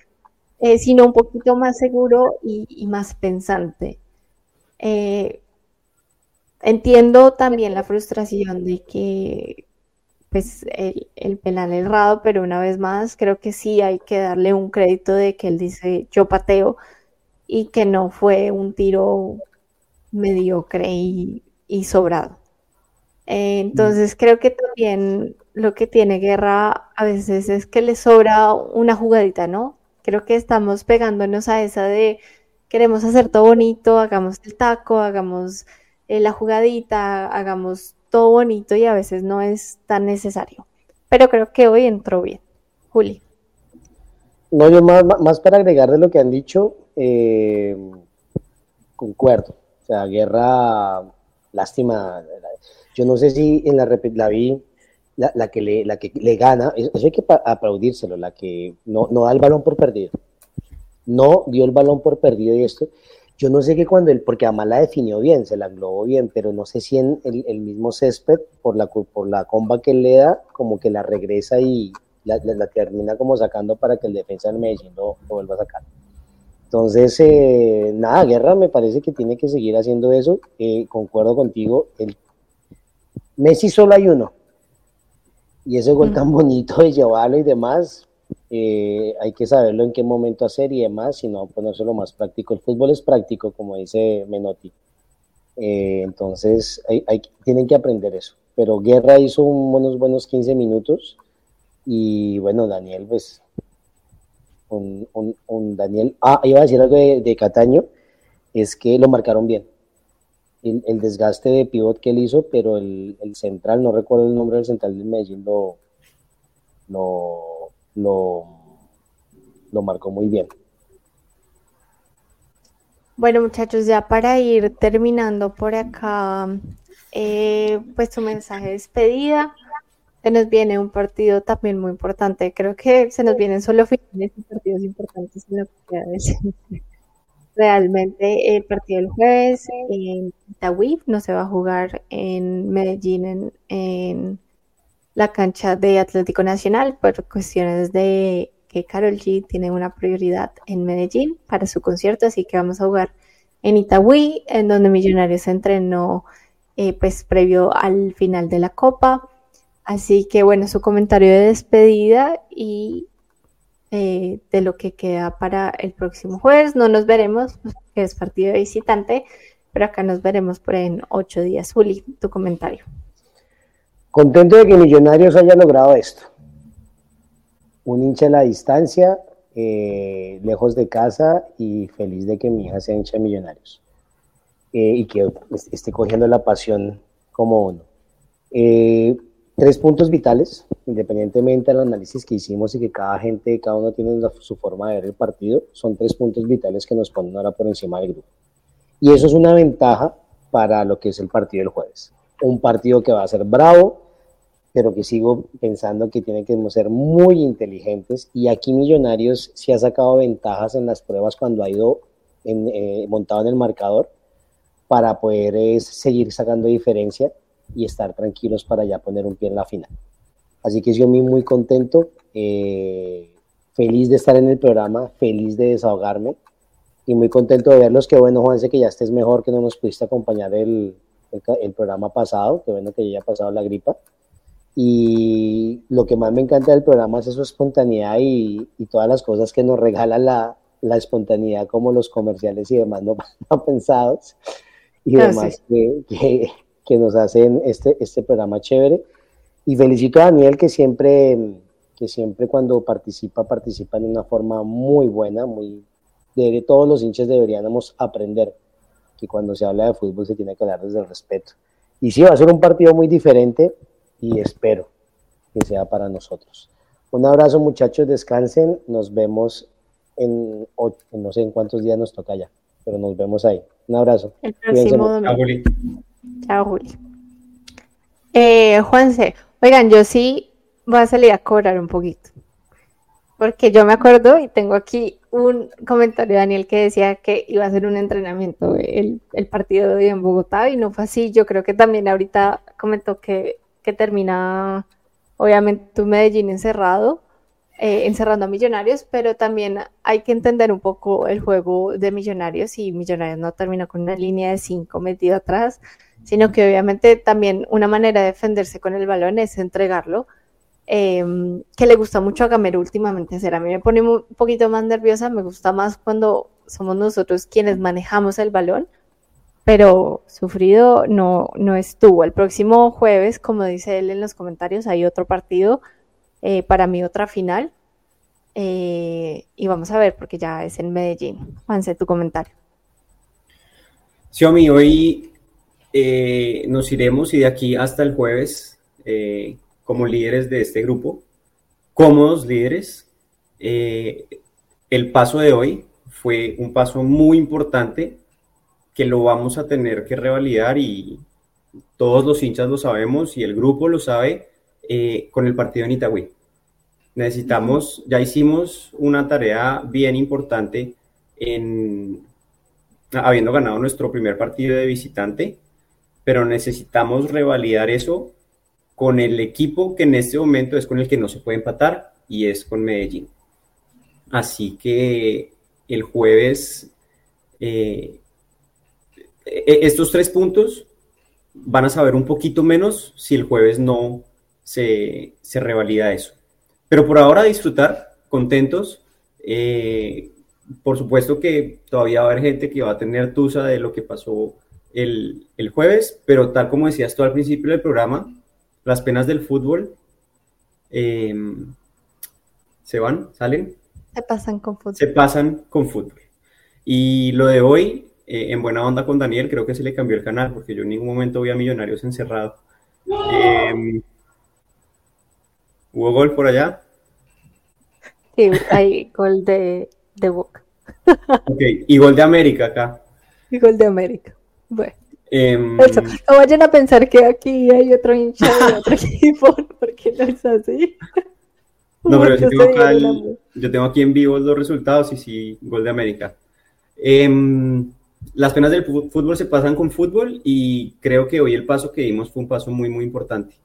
eh, sino un poquito más seguro y, más pensante. Eh, entiendo también la frustración de que pues el, el penal errado, pero una vez más creo que sí hay que darle un crédito de que él dice yo pateo y que no fue un tiro mediocre y, y sobrado. Eh, entonces creo que también lo que tiene Guerra a veces es que le sobra una jugadita, ¿no? Creo que estamos pegándonos a esa de queremos hacer todo bonito, hagamos el taco, hagamos eh, la jugadita, hagamos todo bonito y a veces no es tan necesario. Pero creo que hoy entró bien. Juli. No, yo más, más para agregar de lo que han dicho, eh, concuerdo. O sea, guerra, lástima. Yo no sé si en la, la vi la, que, le, la que le gana, eso hay que aplaudírselo, la que no, no da el balón por perdido. No dio el balón por perdido y esto. Yo no sé qué cuando él, porque además la definió bien, se la englobó bien, pero no sé si en el, mismo césped, por la, por la comba que él le da, como que la regresa y la, termina como sacando para que el defensa del Medellín lo, vuelva a sacar. Entonces, eh, nada, Guerra me parece que tiene que seguir haciendo eso. Eh, concuerdo contigo. El, Messi solo hay uno, y ese gol tan bonito de llevarlo y demás, eh, hay que saberlo en qué momento hacer y demás, sino ponérselo más práctico. El fútbol es práctico, como dice Menotti. Eh, entonces, hay, tienen que aprender eso. Pero Guerra hizo unos buenos 15 minutos y bueno, Daniel, pues, un, Daniel, ah, iba a decir algo de, Cataño, es que lo marcaron bien el, desgaste de pivot que él hizo, pero el, central, no recuerdo el nombre del central de Medellín, lo, lo, lo, marcó muy bien. Bueno, muchachos, ya para ir terminando por acá, eh, pues su mensaje de despedida. Se nos viene un partido también muy importante. Creo que se nos vienen solo finales y partidos importantes en la que realmente el partido del jueves en Itagüí no se va a jugar en Medellín en, la cancha de Atlético Nacional por cuestiones de que Carol G tiene una prioridad en Medellín para su concierto, así que vamos a jugar en Itagüí, en donde Millonarios entrenó eh, pues previo al final de la Copa. Así que bueno, su comentario de despedida y eh, de lo que queda para el próximo jueves. No nos veremos, pues, que es partido de visitante, pero acá nos veremos por en ocho días. Juli, tu comentario. Contento de que Millonarios haya logrado esto. Un hincha a la distancia, eh, lejos de casa y feliz de que mi hija sea hincha de Millonarios. Eh, y que esté cogiendo la pasión como uno. Tres puntos vitales, independientemente del análisis que hicimos y que cada gente, cada uno tiene su forma de ver el partido, son tres puntos vitales que nos ponen ahora por encima del grupo. Y eso es una ventaja para lo que es el partido del jueves. Un partido que va a ser bravo, pero que sigo pensando que tiene que ser muy inteligentes. Y aquí Millonarios se ha sacado ventajas en las pruebas cuando ha ido eh, montado en el marcador para poder seguir sacando diferencia y estar tranquilos para ya poner un pie en la final. Así que yo muy, muy contento, eh, feliz de estar en el programa, feliz de desahogarme y muy contento de verlos. Qué bueno, Juanse, que ya estés mejor, que no nos pudiste acompañar el, el, programa pasado, qué bueno que ya haya pasado la gripa. Y lo que más me encanta del programa es su espontaneidad y, y todas las cosas que nos regala la, la, espontaneidad, como los comerciales y demás no, pensados y ah, demás que, que, que, nos hacen este, este programa chévere. Y felicito a Daniel que siempre, que siempre cuando participa, participa de una forma muy buena, muy, de todos los hinchas deberíamos aprender que cuando se habla de fútbol se tiene que hablar desde el respeto. Y sí, va a ser un partido muy diferente y espero que sea para nosotros. Un abrazo muchachos, descansen, nos vemos en, no sé en cuántos días nos toca ya, pero nos vemos ahí. Un abrazo. El próximo domingo. Chao, Juli. Eh, Juanse, oigan, yo sí voy a salir a cobrar un poquito. Porque yo me acuerdo y tengo aquí un comentario de Daniel que decía que iba a ser un entrenamiento el, partido de hoy en Bogotá y no fue así. Yo creo que también ahorita comentó que, que termina, obviamente, un Medellín encerrado, eh, encerrando a Millonarios, pero también hay que entender un poco el juego de Millonarios y Millonarios no termina con una línea de cinco metido atrás, sino que obviamente también una manera de defenderse con el balón es entregarlo Em, que le gusta mucho a Gamero últimamente hacer. A mí me pone un poquito más nerviosa, me gusta más cuando somos nosotros quienes manejamos el balón, pero sufrido no, no estuvo. El próximo jueves, como dice él en los comentarios, hay otro partido, eh, para mí otra final, eh, y vamos a ver, porque ya es en Medellín. Juanse, tu comentario. Xiaomi, hoy eh, nos iremos y de aquí hasta el jueves como líderes de este grupo, cómodos líderes. Eh, el paso de hoy fue un paso muy importante que lo vamos a tener que revalidar y todos los hinchas lo sabemos y el grupo lo sabe eh, con el partido en Itagüí. Necesitamos, ya hicimos una tarea bien importante en habiendo ganado nuestro primer partido de visitante, pero necesitamos revalidar eso con el equipo que en este momento es con el que no se puede empatar y es con Medellín. Así que el jueves eh, e-, estos tres puntos van a saber un poquito menos si el jueves no se, revalida eso. Pero por ahora disfrutar, contentos. Eh, por supuesto que todavía va a haber gente que va a tener tusa de lo que pasó el, el jueves, pero tal como decías tú al principio del programa, las penas del fútbol em, se van, salen. Se pasan con fútbol. Se pasan con fútbol. Y lo de hoy, eh, en buena onda con Daniel, creo que se le cambió el canal, porque yo en ningún momento vi a Millonarios encerrado. Em, ¿Hubo gol por allá? Sí, hay gol de, de Boca. Ok, y gol de América acá. Y gol de América. Bueno. Em, no vayan a pensar que aquí hay otro hincha de otro equipo, porque no es así. No, pero yo tengo, yo tengo, aquí en vivo los resultados y sí, gol de América. Em, las penas del fútbol se pasan con fútbol y creo que hoy el paso que dimos fue un paso muy, muy importante.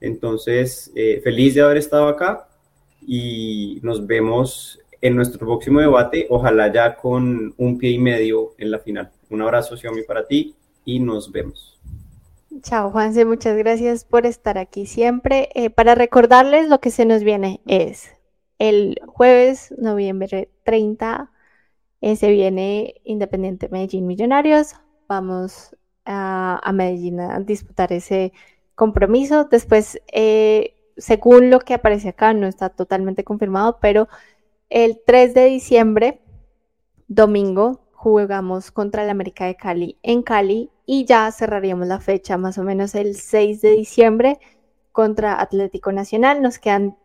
Entonces, eh, feliz de haber estado acá y nos vemos en nuestro próximo debate, ojalá ya con un pie y medio en la final. Un abrazo, Xiaomi, para ti y nos vemos. Chao, Juanse, muchas gracias por estar aquí siempre. Eh, para recordarles lo que se nos viene es el jueves, noviembre 30, eh, se viene Independiente Medellín Millonarios. Vamos a, Medellín a disputar ese compromiso. Después, eh, según lo que aparece acá, no está totalmente confirmado, pero el 3 de diciembre, domingo, jugamos contra el América de Cali en Cali y ya cerraríamos la fecha más o menos el 6 de diciembre contra Atlético Nacional. Nos quedan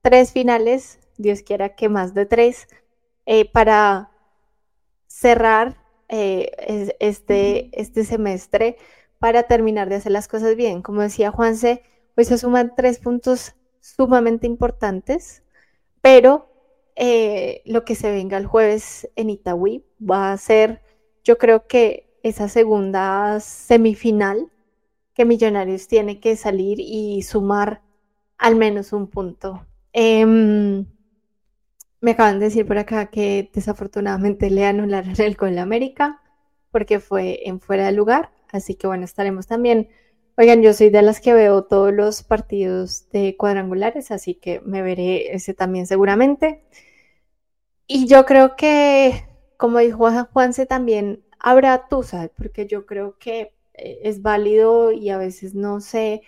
tres finales, Dios quiera que más de tres, eh, para cerrar eh, este, este semestre, para terminar de hacer las cosas bien. Como decía Juanse, hoy se suman tres puntos sumamente importantes, pero eh, lo que se venga el jueves en Itagüí va a ser, yo creo que esa segunda semifinal que Millonarios tiene que salir y sumar al menos un punto. Em, me acaban de decir por acá que desafortunadamente le anularon el gol a América porque fue en fuera de lugar, así que bueno, estaremos también. Oigan, yo soy de las que veo todos los partidos de cuadrangulares, así que me veré ese también seguramente. Y yo creo que, como dijo Juanse, también habrá tusa, porque yo creo que eh, es válido y a veces no se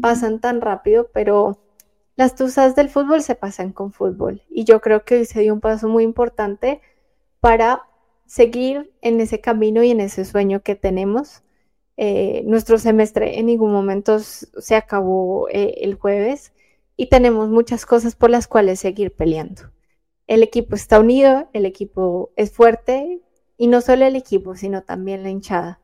pasan tan rápido, pero las tusas del fútbol se pasan con fútbol. Y yo creo que hoy se dio un paso muy importante para seguir en ese camino y en ese sueño que tenemos. Eh, nuestro semestre en ningún momento se acabó eh, el jueves y tenemos muchas cosas por las cuales seguir peleando. El equipo está unido, el equipo es fuerte y no solo el equipo, sino también la hinchada.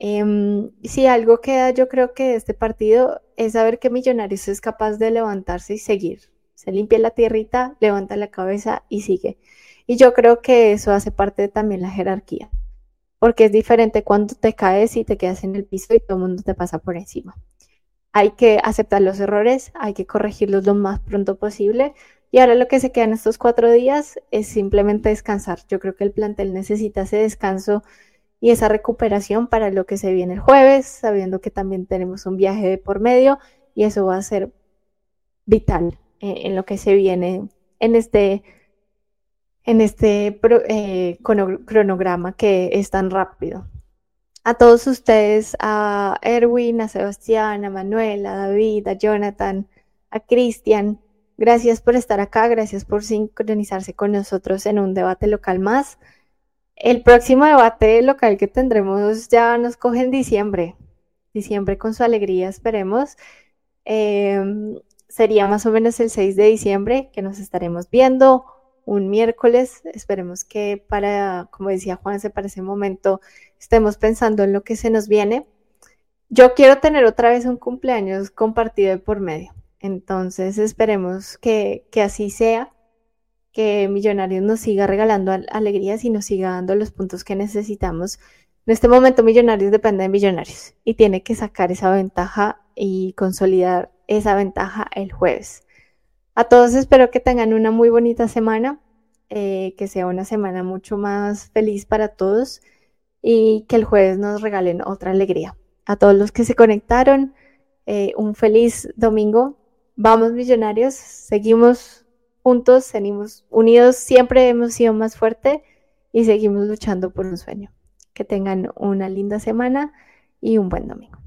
Em, si algo queda, yo creo que este partido es saber que Millonarios es capaz de levantarse y seguir. Se limpia la tierrita, levanta la cabeza y sigue. Y yo creo que eso hace parte de también la jerarquía, porque es diferente cuando te caes y te quedas en el piso y todo el mundo te pasa por encima. Hay que aceptar los errores, hay que corregirlos lo más pronto posible. Y ahora lo que se queda en estos cuatro días es simplemente descansar. Yo creo que el plantel necesita ese descanso y esa recuperación para lo que se viene el jueves, sabiendo que también tenemos un viaje de por medio y eso va a ser vital eh, en lo que se viene en este, en este eh, cronograma que es tan rápido. A todos ustedes, a Erwin, a Sebastián, a Manuel, a David, a Jonathan, a Cristian, gracias por estar acá, gracias por sincronizarse con nosotros en un debate local más. El próximo debate local que tendremos ya nos coge en diciembre. Diciembre con su alegría, esperemos. Em, sería más o menos el 6 de diciembre que nos estaremos viendo un miércoles. Esperemos que para, como decía Juan, para ese momento estemos pensando en lo que se nos viene. Yo quiero tener otra vez un cumpleaños compartido de por medio. Entonces esperemos que, que así sea que Millonarios nos siga regalando alegrías y nos siga dando los puntos que necesitamos. En este momento Millonarios depende de Millonarios y tiene que sacar esa ventaja y consolidar esa ventaja el jueves. A todos espero que tengan una muy bonita semana, eh, que sea una semana mucho más feliz para todos y que el jueves nos regalen otra alegría. A todos los que se conectaron, eh, un feliz domingo. Vamos millonarios, seguimos juntos, seguimos unidos, siempre hemos sido más fuerte y seguimos luchando por un sueño. Que tengan una linda semana y un buen domingo.